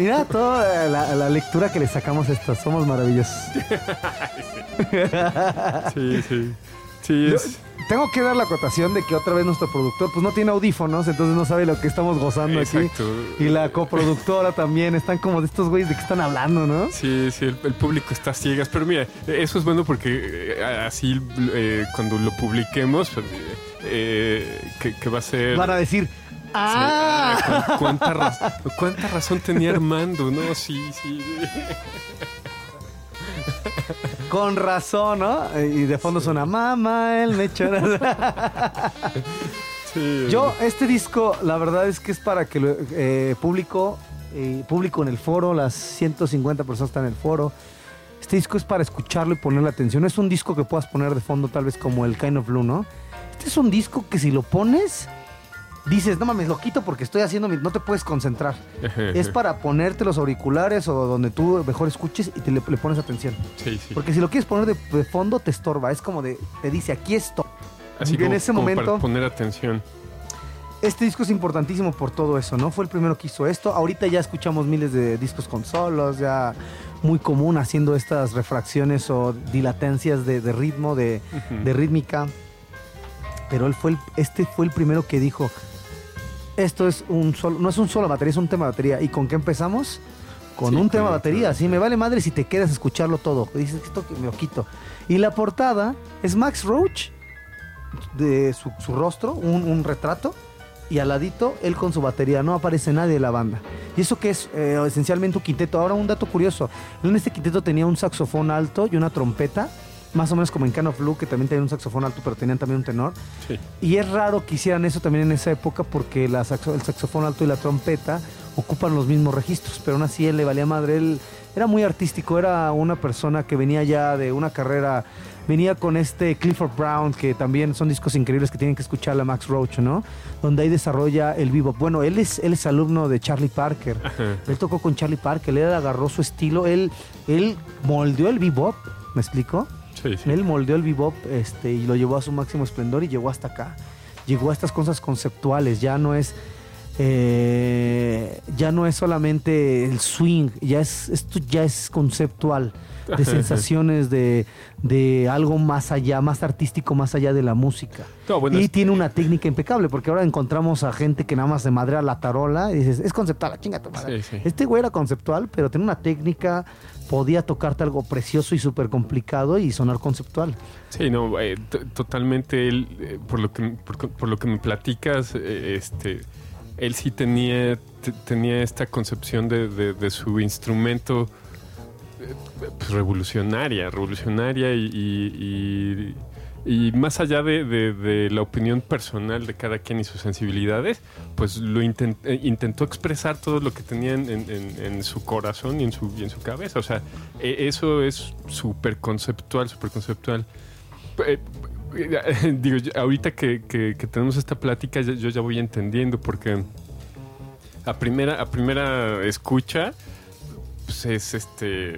C: Mira toda la, lectura que le sacamos a estas. Somos maravillosos. [LAUGHS]
B: Sí, sí. Sí, es
C: tengo que dar la acotación de que otra vez nuestro productor pues no tiene audífonos, entonces no sabe lo que estamos gozando aquí. Y la coproductora también, están como de estos güeyes de que están hablando, ¿no?
B: Sí, sí, el, público está ciegas, pero mira, eso es bueno porque eh, así eh, cuando lo publiquemos, pues, eh, que, va a ser...
C: Van a decir, ¡Ah!
B: ah ¿cuánta, ¿Cuánta razón tenía Armando? No, sí, sí.
C: Con razón, ¿no? Y de fondo suena Mamá, el mechón. Yo, este disco, la verdad es que es para que el eh, público, eh, público en el foro, las 150 personas están en el foro. Este disco es para escucharlo y ponerle atención. No es un disco que puedas poner de fondo, tal vez como el Kind of Blue, ¿no? Este es un disco que si lo pones dices, no mames, lo quito porque estoy haciendo mi... No te puedes concentrar. es para ponerte los auriculares o donde tú mejor escuches y te le, pones atención.
B: Sí, sí.
C: Porque si lo quieres poner de, fondo te estorba. Es como de, te dice, aquí estoy.
B: Así que en ese momento... Para poner atención.
C: Este disco es importantísimo por todo eso, ¿no? Fue el primero que hizo esto. Ahorita ya escuchamos miles de discos con solos, ya muy común haciendo estas refracciones o dilatencias de, ritmo, de, rítmica. Pero él fue este fue el primero que dijo, esto es un solo, no es un solo batería, es un tema de batería. ¿Y con qué empezamos? Con un tema de batería. Sí, me vale madre si te quedas a escucharlo todo. Dices, esto me lo quito. Y la portada es Max Roach, de su, rostro, un, retrato, y al ladito él con su batería. No aparece nadie de la banda. Y eso que es eh, esencialmente un quinteto. Ahora un dato curioso. En este quinteto tenía un saxofón alto y una trompeta más o menos como en Can of Blue, que también tenían un saxofón alto, pero tenían también un tenor. Y es raro que hicieran eso también en esa época porque el saxofón alto y la trompeta ocupan los mismos registros, pero aún así él le valía madre. Él era muy artístico, era una persona que venía ya de una carrera, venía con este Clifford Brown, que también son discos increíbles que tienen que escuchar a Max Roach, ¿no? Donde ahí desarrolla el bebop. Bueno, él es, él es alumno de Charlie Parker. Él tocó con Charlie Parker, él agarró su estilo, él, él moldeó el bebop, ¿me explico? Él moldeó el bebop este, y lo llevó a su máximo esplendor y llegó hasta acá. Llegó a estas cosas conceptuales, ya no es eh, ya no es solamente el swing, ya es, esto ya es conceptual, de [LAUGHS] sensaciones de, algo más allá, más artístico, más allá de la música. y tiene una técnica impecable, porque ahora encontramos a gente que nada más se madrea la tarola y dices, es conceptual, chinga tu madre. Este güey era conceptual, pero tiene una técnica podía tocarte algo precioso y súper complicado y sonar conceptual.
B: Sí, no, eh, totalmente él, eh, por, lo que, por, lo que me platicas, este, él sí tenía, tenía esta concepción de, su instrumento pues, revolucionaria, revolucionaria y y más allá de, la opinión personal de cada quien y sus sensibilidades, pues lo eh, intentó expresar todo lo que tenía en, su corazón y en su, en su cabeza. O sea, e, eso es súper conceptual, súper conceptual. [LAUGHS] Digo, ahorita que, tenemos esta plática, yo, ya voy entendiendo porque a primera, a primera escucha, pues es este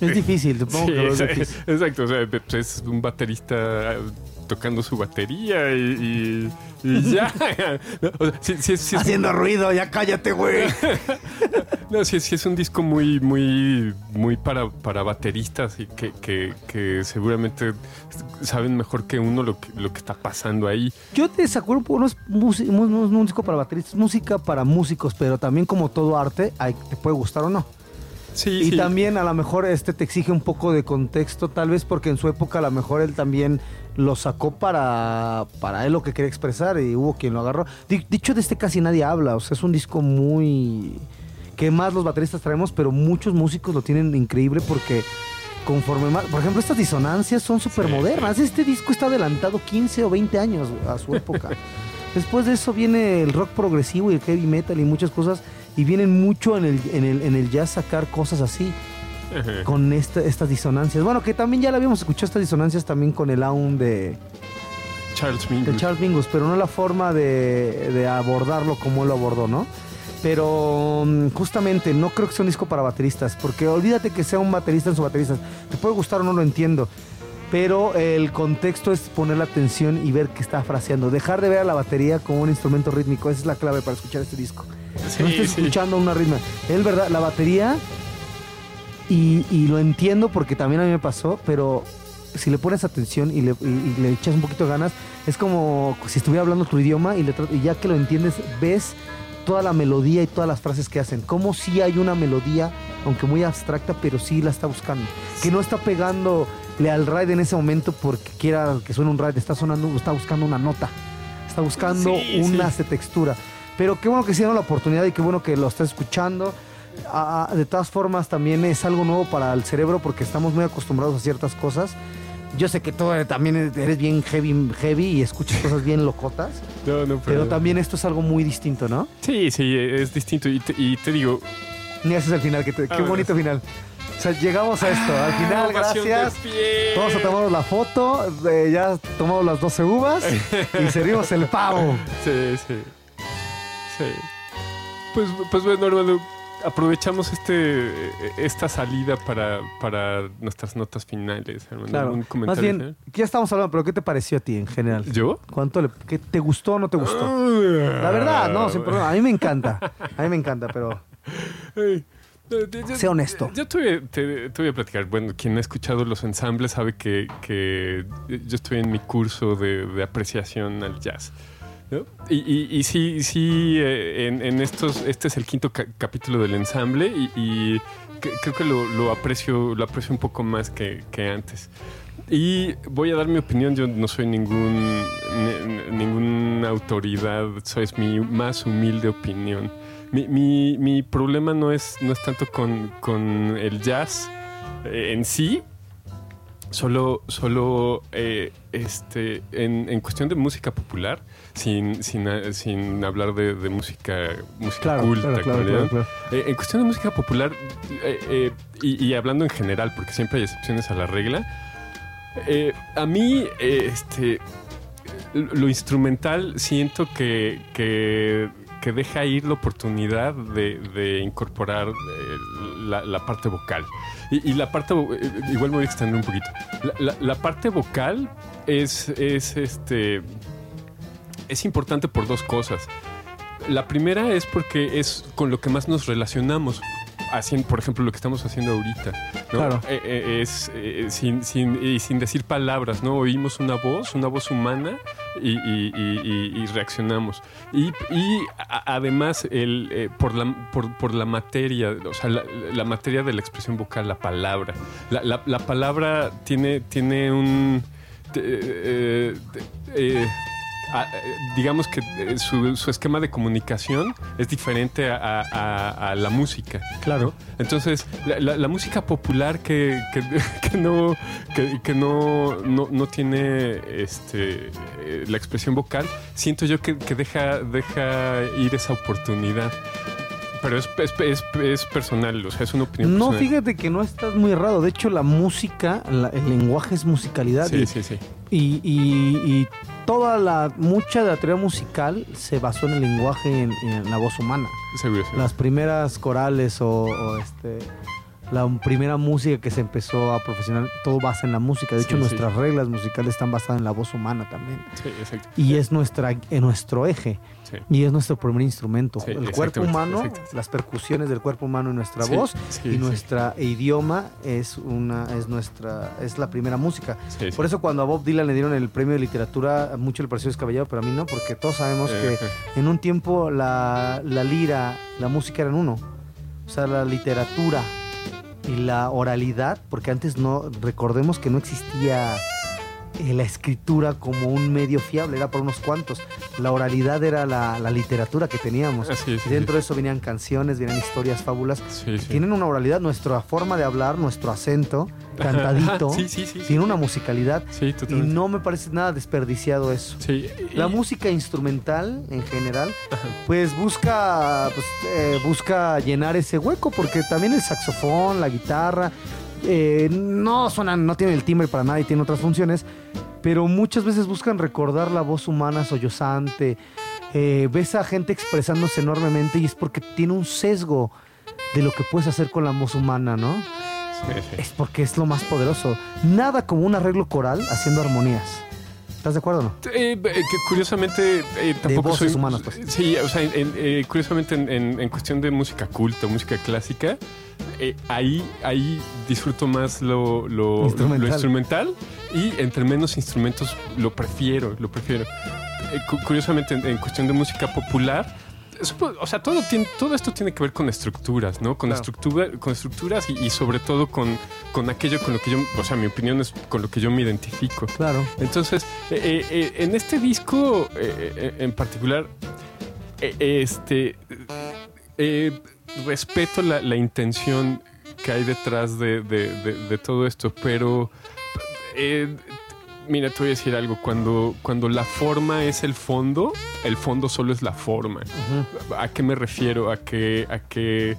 C: es difícil, supongo que [LAUGHS]
B: es, Exacto, o sea, pues, es un baterista tocando su batería y, ya.
C: Haciendo ruido, ya cállate, güey. [LAUGHS]
B: no, sí, sí, es un disco muy, muy, muy para, para bateristas y que, que, seguramente saben mejor que uno lo que, lo que está pasando ahí.
C: Yo te desacuerdo, no es, un disco para bateristas, es música para músicos, pero también como todo arte, te puede gustar o no y también a lo mejor este te exige un poco de contexto, tal vez porque en su época a lo mejor él también lo sacó para, para él lo que quería expresar y hubo quien lo agarró. Dicho de este casi nadie habla, o sea, es un disco muy... que más los bateristas traemos, pero muchos músicos lo tienen increíble porque conforme más... Por ejemplo, estas disonancias son súper modernas. Este disco está adelantado 15 o 20 años a su época. [LAUGHS] Después de eso viene el rock progresivo y el heavy metal y muchas cosas y vienen mucho en el, en el, en el jazz sacar cosas así. Con este, estas disonancias. Bueno, que también ya la habíamos escuchado estas disonancias también con el aún de
B: Charles Mingus.
C: De Charles Mingus, pero no la forma de, de abordarlo como él lo abordó, ¿no? Pero mm, justamente no creo que sea un disco para bateristas, porque olvídate que sea un baterista en su baterista. Te puede gustar o no lo entiendo, pero el contexto es poner la atención y ver qué está fraseando. Dejar de ver a la batería como un instrumento rítmico, esa es la clave para escuchar este disco no estoy escuchando una ritmo. Es verdad, la batería, y, lo entiendo porque también a mí me pasó, pero si le pones atención y le, echas un poquito de ganas, es como si estuviera hablando tu idioma y, y ya que lo entiendes, ves toda la melodía y todas las frases que hacen. Como si hay una melodía, aunque muy abstracta, pero sí la está buscando. Que no está pegándole al raid en ese momento porque quiera que suene un raid, está sonando, está buscando una nota, está buscando una textura. Pero qué bueno que hicieron la oportunidad y qué bueno que lo estás escuchando. Ah, ah, de todas formas, también es algo nuevo para el cerebro porque estamos muy acostumbrados a ciertas cosas. Yo sé que tú también eres bien heavy, heavy y escuchas cosas bien locotas. No, no, pero... también esto es algo muy distinto, ¿no?
B: Sí, sí, es distinto. Y te, digo.
C: Ni ese es el final. qué ah, bonito final. O sea, llegamos a esto. Al final, gracias. Todos tomamos la foto. ya tomamos las 12 uvas y [LAUGHS] servimos el pavo.
B: Sí, sí. Pues, pues bueno, hermano, aprovechamos este esta salida para, para nuestras notas finales,
C: hermano. Más bien, ya estamos hablando, pero ¿qué te pareció a ti en general?
B: ¿Yo?
C: ¿Cuánto le, qué, te gustó o no te gustó? La verdad, no, sin problema. A mí me encanta. A mí me encanta, pero... sea honesto.
B: Yo te, te, voy a platicar. Bueno, quien ha escuchado los ensambles sabe que, que yo estoy en mi curso de, de apreciación al jazz. Y, sí, sí eh, en, estos, este es el quinto capítulo del ensamble y, creo que lo, aprecio, lo aprecio un poco más que, antes. Y voy a dar mi opinión, yo no soy ningún, ninguna autoridad, soy es mi más humilde opinión. Mi, problema no es, no es tanto con, con el jazz eh, en sí, Solo, solo eh, este, en, cuestión de música popular, sin, sin, sin hablar de, música, música culta. Eh, en cuestión de música popular, eh, y, hablando en general, porque siempre hay excepciones a la regla, a mí este, lo instrumental siento que, que que deja ir la oportunidad de, incorporar la, parte vocal. Y, la parte, eh, igual me voy a extender un poquito. La, parte vocal es, es, este, es importante por dos cosas. La primera es porque es con lo que más nos relacionamos haciendo, por ejemplo, lo que estamos haciendo ahorita. Claro. Eh, eh, es eh, sin, sin, sin, decir palabras, ¿no? Oímos una voz, una voz humana y, y, reaccionamos. Y, además, el, por, la, por, la materia, o sea, la, materia de la expresión vocal, la palabra. La, la, palabra tiene, tiene un digamos que eh, su, esquema de comunicación es diferente a, la música.
C: Claro.
B: Entonces, la, música popular que, [LAUGHS] no, que, no, no, tiene este, eh, la expresión vocal, siento yo que, deja, deja ir esa oportunidad. Pero es, es, personal, o sea, es una opinión
C: no,
B: personal.
C: fíjate que no estás muy errado. De hecho, la música, el lenguaje es musicalidad.
B: Sí, sí, sí.
C: Y, y, toda la, mucha de la teoría musical se basó en el lenguaje, en, en la voz humana.
B: Seguro,
C: Las primeras corales o, este la primera música que se empezó a profesional, todo basa en la música. De hecho, nuestras reglas musicales están basadas en la voz humana también.
B: Sí, exacto.
C: Y es nuestra, en nuestro eje. Y es nuestro primer instrumento. el cuerpo humano, las percusiones del cuerpo humano en nuestra voz y nuestro idioma es una es nuestra es la primera música. Por eso cuando a Bob Dylan le dieron el premio de literatura, mucho le pareció descabellado, pero a mí no, porque todos sabemos que en un tiempo la, la lira, la música eran uno. O sea, la literatura y la oralidad, porque antes no, recordemos que no existía eh, la escritura como un medio fiable, era por unos cuantos. La oralidad era la, literatura que teníamos. y dentro de eso venían canciones, venían historias, fábulas. Tienen una oralidad, nuestra forma de hablar, nuestro acento, cantadito, [LAUGHS] tiene una musicalidad. y no me parece nada desperdiciado eso. La música instrumental en general, pues busca, pues, eh, busca llenar ese hueco, porque también el saxofón, la guitarra, eh, no suenan, no tienen el timbre para nada y tienen otras funciones, pero muchas veces buscan recordar la voz humana sollozante. Eh, ves a gente expresándose enormemente y es porque tiene un sesgo de lo que puedes hacer con la voz humana, ¿no? Es porque es lo más poderoso. Nada como un arreglo coral haciendo armonías. ¿Estás de acuerdo o no?
B: Eh, curiosamente, tampoco de
C: voces humanas, pues.
B: Sí, o sea, curiosamente en, en, cuestión de música culta, música clásica, eh, ahí, ahí disfruto más lo, lo, instrumental. y entre menos instrumentos lo prefiero, lo prefiero. Eh, curiosamente, en, cuestión de música popular, o sea, todo, tiene, todo esto tiene que ver con estructuras, ¿no? Con, estructura, con estructuras y, sobre todo con, con aquello con lo que yo, o sea, mi opinión es con lo que yo me identifico.
C: Claro.
B: Entonces, eh, en este disco en particular, este respeto la, intención que hay detrás de, todo esto, pero eh, mira, te voy a decir algo, cuando, cuando la forma es el fondo, el fondo solo es la forma. ¿A qué me refiero? A que, a que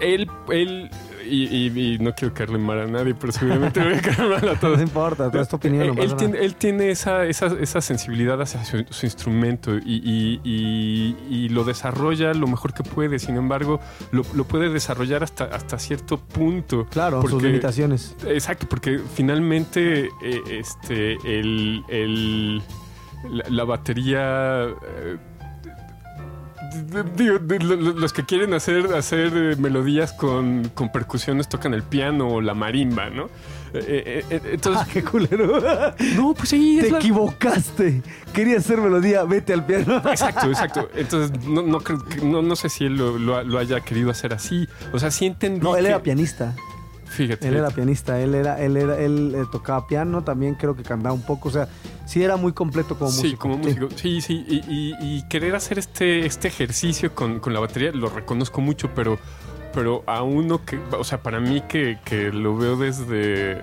B: él, él y, no quiero caerle mal a nadie, pero seguramente voy a caer mal a [LAUGHS] todos.
C: No importa, toda tu opinión.
B: él, tiene, él tiene esa, esa, esa sensibilidad hacia su, instrumento y, y, lo desarrolla lo mejor que puede. Sin embargo, lo, lo puede desarrollar hasta, hasta cierto punto.
C: Claro, sus limitaciones.
B: Exacto, porque finalmente eh, este, el, el, la, batería... Eh, los que quieren hacer, hacer eh, melodías con, con, percusiones tocan el piano o la marimba, ¿no?
C: Eh, eh, entonces, ah, qué culero.
B: No, pues sí.
C: Te equivocaste. Quería hacer melodía, vete al piano.
B: Exacto, exacto. Entonces, no, no, no, no sé si él lo, lo, haya querido hacer así. O sea, sí entendí.
C: No, él era pianista.
B: Fíjate.
C: Él era pianista, él era, él era, él, tocaba piano, también creo que cantaba un poco, o sea, sí era muy completo como músico.
B: Sí, como músico, sí, sí, y, querer hacer este, este ejercicio con, con, la batería lo reconozco mucho, pero, pero a uno que, o sea, para mí que, que lo veo desde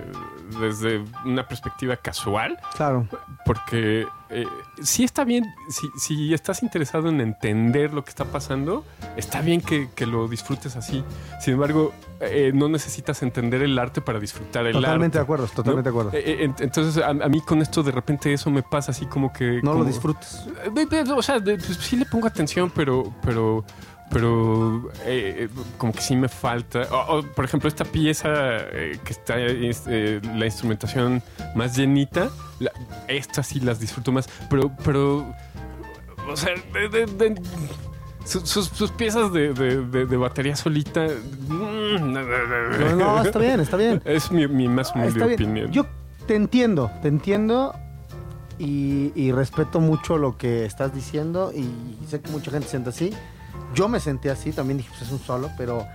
B: desde una perspectiva casual.
C: Claro.
B: Porque eh, sí está bien, si, si, estás interesado en entender lo que está pasando, está bien que, lo disfrutes así. Sin embargo, eh, no necesitas entender el arte para disfrutar el
C: arte. Totalmente de acuerdo, totalmente de acuerdo.
B: Eh, entonces, a, mí con esto de repente eso me pasa así como que...
C: No lo disfrutes.
B: o sea, pues, sí le pongo atención, pero... pero pero eh, como que sí me falta. por ejemplo, esta pieza eh, que está eh, la instrumentación más llenita, estas sí las disfruto más, pero, pero, o sea, sus, piezas de, batería solita.
C: Mm, no, está bien, está bien. [LAUGHS]
B: Es mi, más humilde opinión.
C: Yo te entiendo, te entiendo. Y, y respeto mucho lo que estás diciendo y sé que mucha gente siente así yo me sentí así, también dije, pues es un solo, pero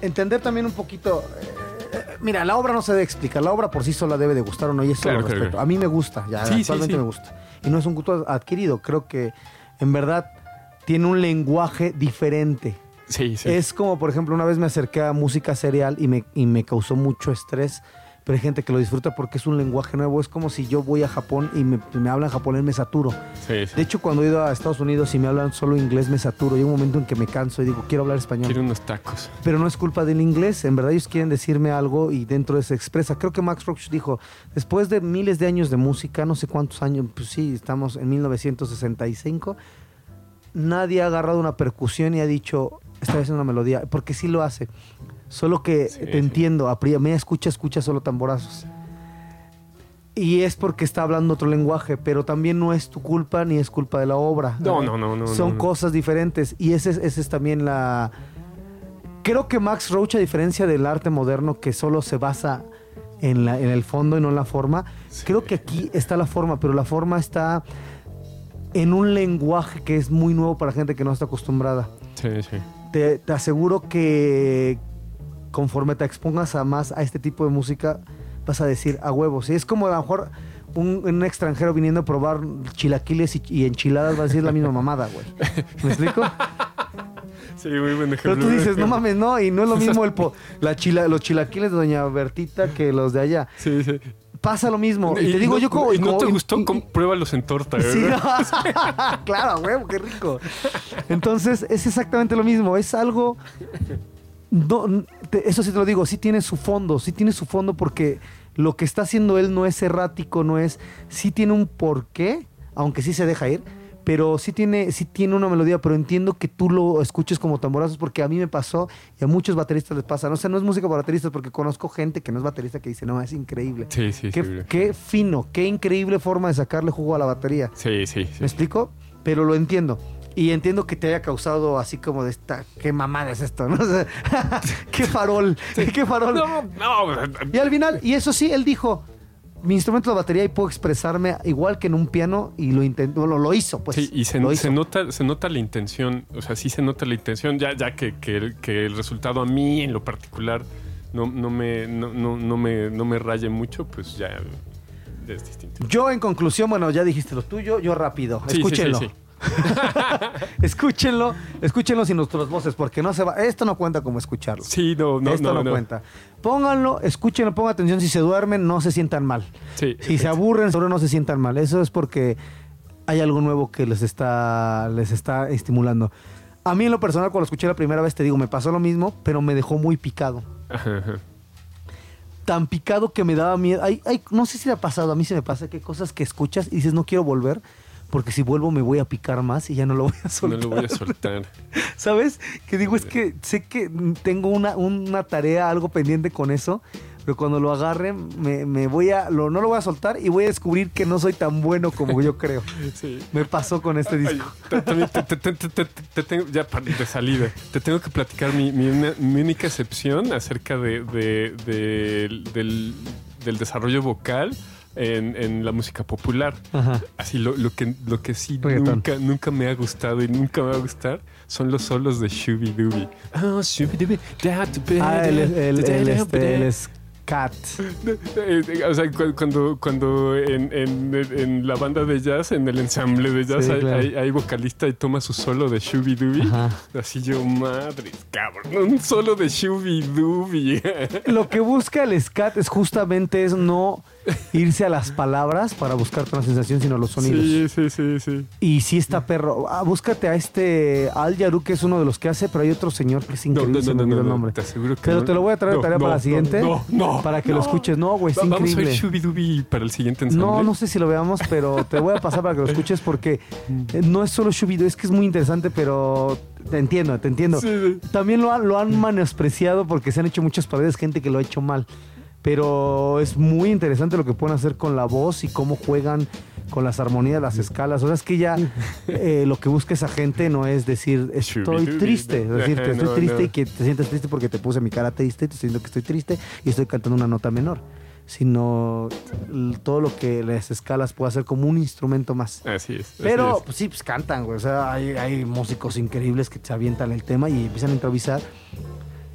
C: entender también un poquito. Eh, eh, mira, la obra no se debe explicar, la obra por sí sola debe de gustar o no, y eso lo respeto. A mí me gusta, ya actualmente me gusta. Y no es un gusto adquirido, creo que en verdad tiene un lenguaje diferente.
B: Sí, sí.
C: Es como, por ejemplo, una vez me acerqué a música serial y me, y me causó mucho estrés pero hay gente que lo disfruta porque es un lenguaje nuevo. Es como si yo voy a Japón y me, me hablan japonés, me saturo. De hecho, cuando he ido a Estados Unidos y me hablan solo inglés, me saturo. Hay un momento en que me canso y digo, quiero hablar español.
B: Quiero unos tacos.
C: Pero no es culpa del inglés. En verdad, ellos quieren decirme algo y dentro de se expresa. Creo que Max Roach dijo, después de miles de años de música, no sé cuántos años, pues sí, estamos en 1965, nadie ha agarrado una percusión y ha dicho, esta vez una melodía, porque sí lo hace Solo que te entiendo, a mí escucha, escucha solo tamborazos. Y es porque está hablando otro lenguaje, pero también no es tu culpa ni es culpa de la obra.
B: No, no, no, no.
C: Son cosas diferentes. Y ese, ese es también la. Creo que Max Roach, a diferencia del arte moderno que solo se basa en, la, en el fondo y no en la forma, creo que aquí está la forma, pero la forma está en un lenguaje que es muy nuevo para gente que no está acostumbrada.
B: Sí, sí.
C: Te, te aseguro que conforme te expongas a más a este tipo de música, vas a decir a huevos. Y es como a lo mejor un, extranjero viniendo a probar chilaquiles y, enchiladas va a decir la misma mamada, güey. ¿Me explico? [LAUGHS]
B: Sí, muy buen ejemplo.
C: Pero tú dices, no mames, no, y no es lo [LAUGHS] mismo el la chila, los chilaquiles de Doña Bertita que los de allá.
B: Sí, sí.
C: Pasa lo mismo. Y, te digo yo como...
B: ¿Y no te gustó? pruébalos en torta. Sí, [LAUGHS]
C: claro, güey, qué rico. Entonces, es exactamente lo mismo. Es algo... eso sí te lo digo, sí tiene su fondo, sí tiene su fondo porque lo que está haciendo él no es errático, no es, sí tiene un porqué, aunque sí se deja ir, pero sí tiene, sí tiene una melodía, pero entiendo que tú lo escuches como tamborazos porque a mí me pasó y a muchos bateristas les pasa. No sé, no es música para bateristas porque conozco gente que no es baterista que dice, no, es increíble.
B: Sí, sí,
C: qué, qué fino, qué increíble forma de sacarle jugo a la batería.
B: Sí, sí,
C: ¿Me explico? Pero lo entiendo. Y entiendo que te haya causado así como de esta, qué mamada es esto, ¿no? [LAUGHS] qué farol, qué farol. No, no. Y al final, y eso sí, él dijo, mi instrumento de batería y puedo expresarme igual que en un piano y lo intentó, lo, lo hizo, pues.
B: Sí, y se, nota, se nota la intención, o sea, sí se nota la intención, ya, ya que, que, el, resultado a mí en lo particular no, no, me, no, no, me, no me raye mucho, pues ya es distinto.
C: Yo en conclusión, bueno, ya dijiste lo tuyo, yo rápido, escúchenlo. [LAUGHS] escúchenlo, escúchenlo sin nuestras voces, porque no se va. Esto no cuenta como escucharlo.
B: Sí, no, no,
C: Esto no, cuenta. Pónganlo, escúchenlo, pongan atención. Si se duermen, no se sientan mal. si se aburren, seguro no se sientan mal. Eso es porque hay algo nuevo que les está, les está estimulando. A mí en lo personal, cuando lo escuché la primera vez, te digo, me pasó lo mismo, pero me dejó muy picado. Tan picado que me daba miedo. no sé si le ha pasado, a mí se me pasa que hay cosas que escuchas y dices, no quiero volver porque si vuelvo me voy a picar más y ya no lo voy a soltar.
B: No lo voy a soltar. [LAUGHS]
C: ¿Sabes? Que digo, es que sé que tengo una, una tarea, algo pendiente con eso, pero cuando lo agarre me, voy a, lo, no lo voy a soltar y voy a descubrir que no soy tan bueno como yo creo. [LAUGHS] Sí. Me pasó con este disco.
B: te, tengo, ya de salida, te tengo que platicar mi, mi, única excepción acerca de, del desarrollo vocal en, la música popular. Así lo, que, lo que sí nunca, nunca me ha gustado y nunca me va a gustar son los solos de Shooby Dooby.
C: Oh, Shooby Ah, el, el, el, este, el Cat.
B: O sea, cuando, cuando en, en, la banda de jazz, en el ensamble de jazz, hay, vocalista y toma su solo de Shooby Dooby. Así yo, madre, cabrón, un solo de Shooby Dooby.
C: Lo que busca el scat es justamente es no irse a las palabras para buscarte una sensación, sino los sonidos.
B: Sí, sí, sí, sí.
C: Y si está perro. Ah, búscate a este Al Yaru, que es uno de los que hace, pero hay otro señor que es increíble, no, no, no, el nombre.
B: Te aseguro que
C: pero te lo voy a traer de tarea para la siguiente. No, no. Para que lo escuches. No, güey, es increíble.
B: Vamos a ver Shubidubi para el siguiente ensamble.
C: No, no sé si lo veamos, pero te voy a pasar para que lo escuches porque eh, no es solo Shubidu, es que es muy interesante, pero te entiendo, te entiendo. También lo, lo han menospreciado porque se han hecho muchas paredes, gente que lo ha hecho mal pero es muy interesante lo que pueden hacer con la voz y cómo juegan con las armonías, las escalas. O sea, es que ya [LAUGHS] eh, lo que busca esa gente no es decir estoy triste, es decir, que estoy [LAUGHS] triste y que te sientes triste porque te puse mi cara triste y te estoy diciendo que estoy triste y estoy cantando una nota menor sino todo lo que las escalas puede hacer como un instrumento más.
B: Así es.
C: Pero Pues, sí, pues cantan, güey. O sea, hay, hay músicos increíbles que se avientan el tema y empiezan a improvisar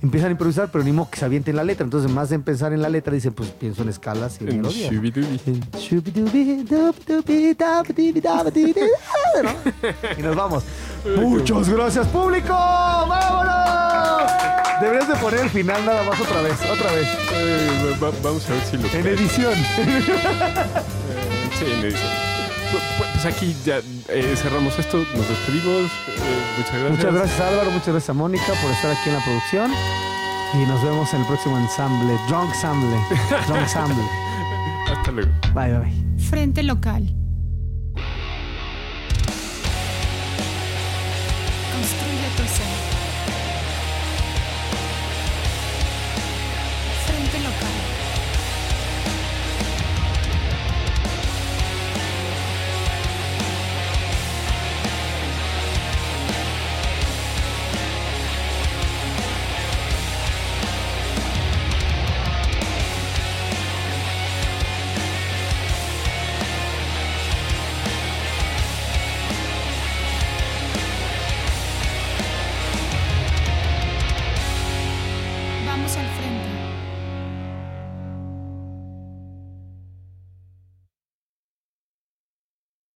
C: empiezan a improvisar, pero ni modo que se avienten la letra. Entonces, más de pensar en la letra, dice, pues pienso en escalas y en melodías. Y nos vamos. Muchas gracias, público. ¡Vámonos! Deberías de poner el final nada más otra vez, otra vez.
B: Eh, vamos a ver si lo
C: En edición.
B: sí, en edición. Pues aquí ya eh, cerramos esto, nos despedimos. Eh, muchas gracias.
C: Muchas gracias Álvaro, muchas gracias a Mónica por estar aquí en la producción. Y nos vemos en el próximo ensamble, Drunk Ensemble. Drunk Ensemble. [LAUGHS]
B: Hasta luego.
C: Bye, bye.
A: Frente local.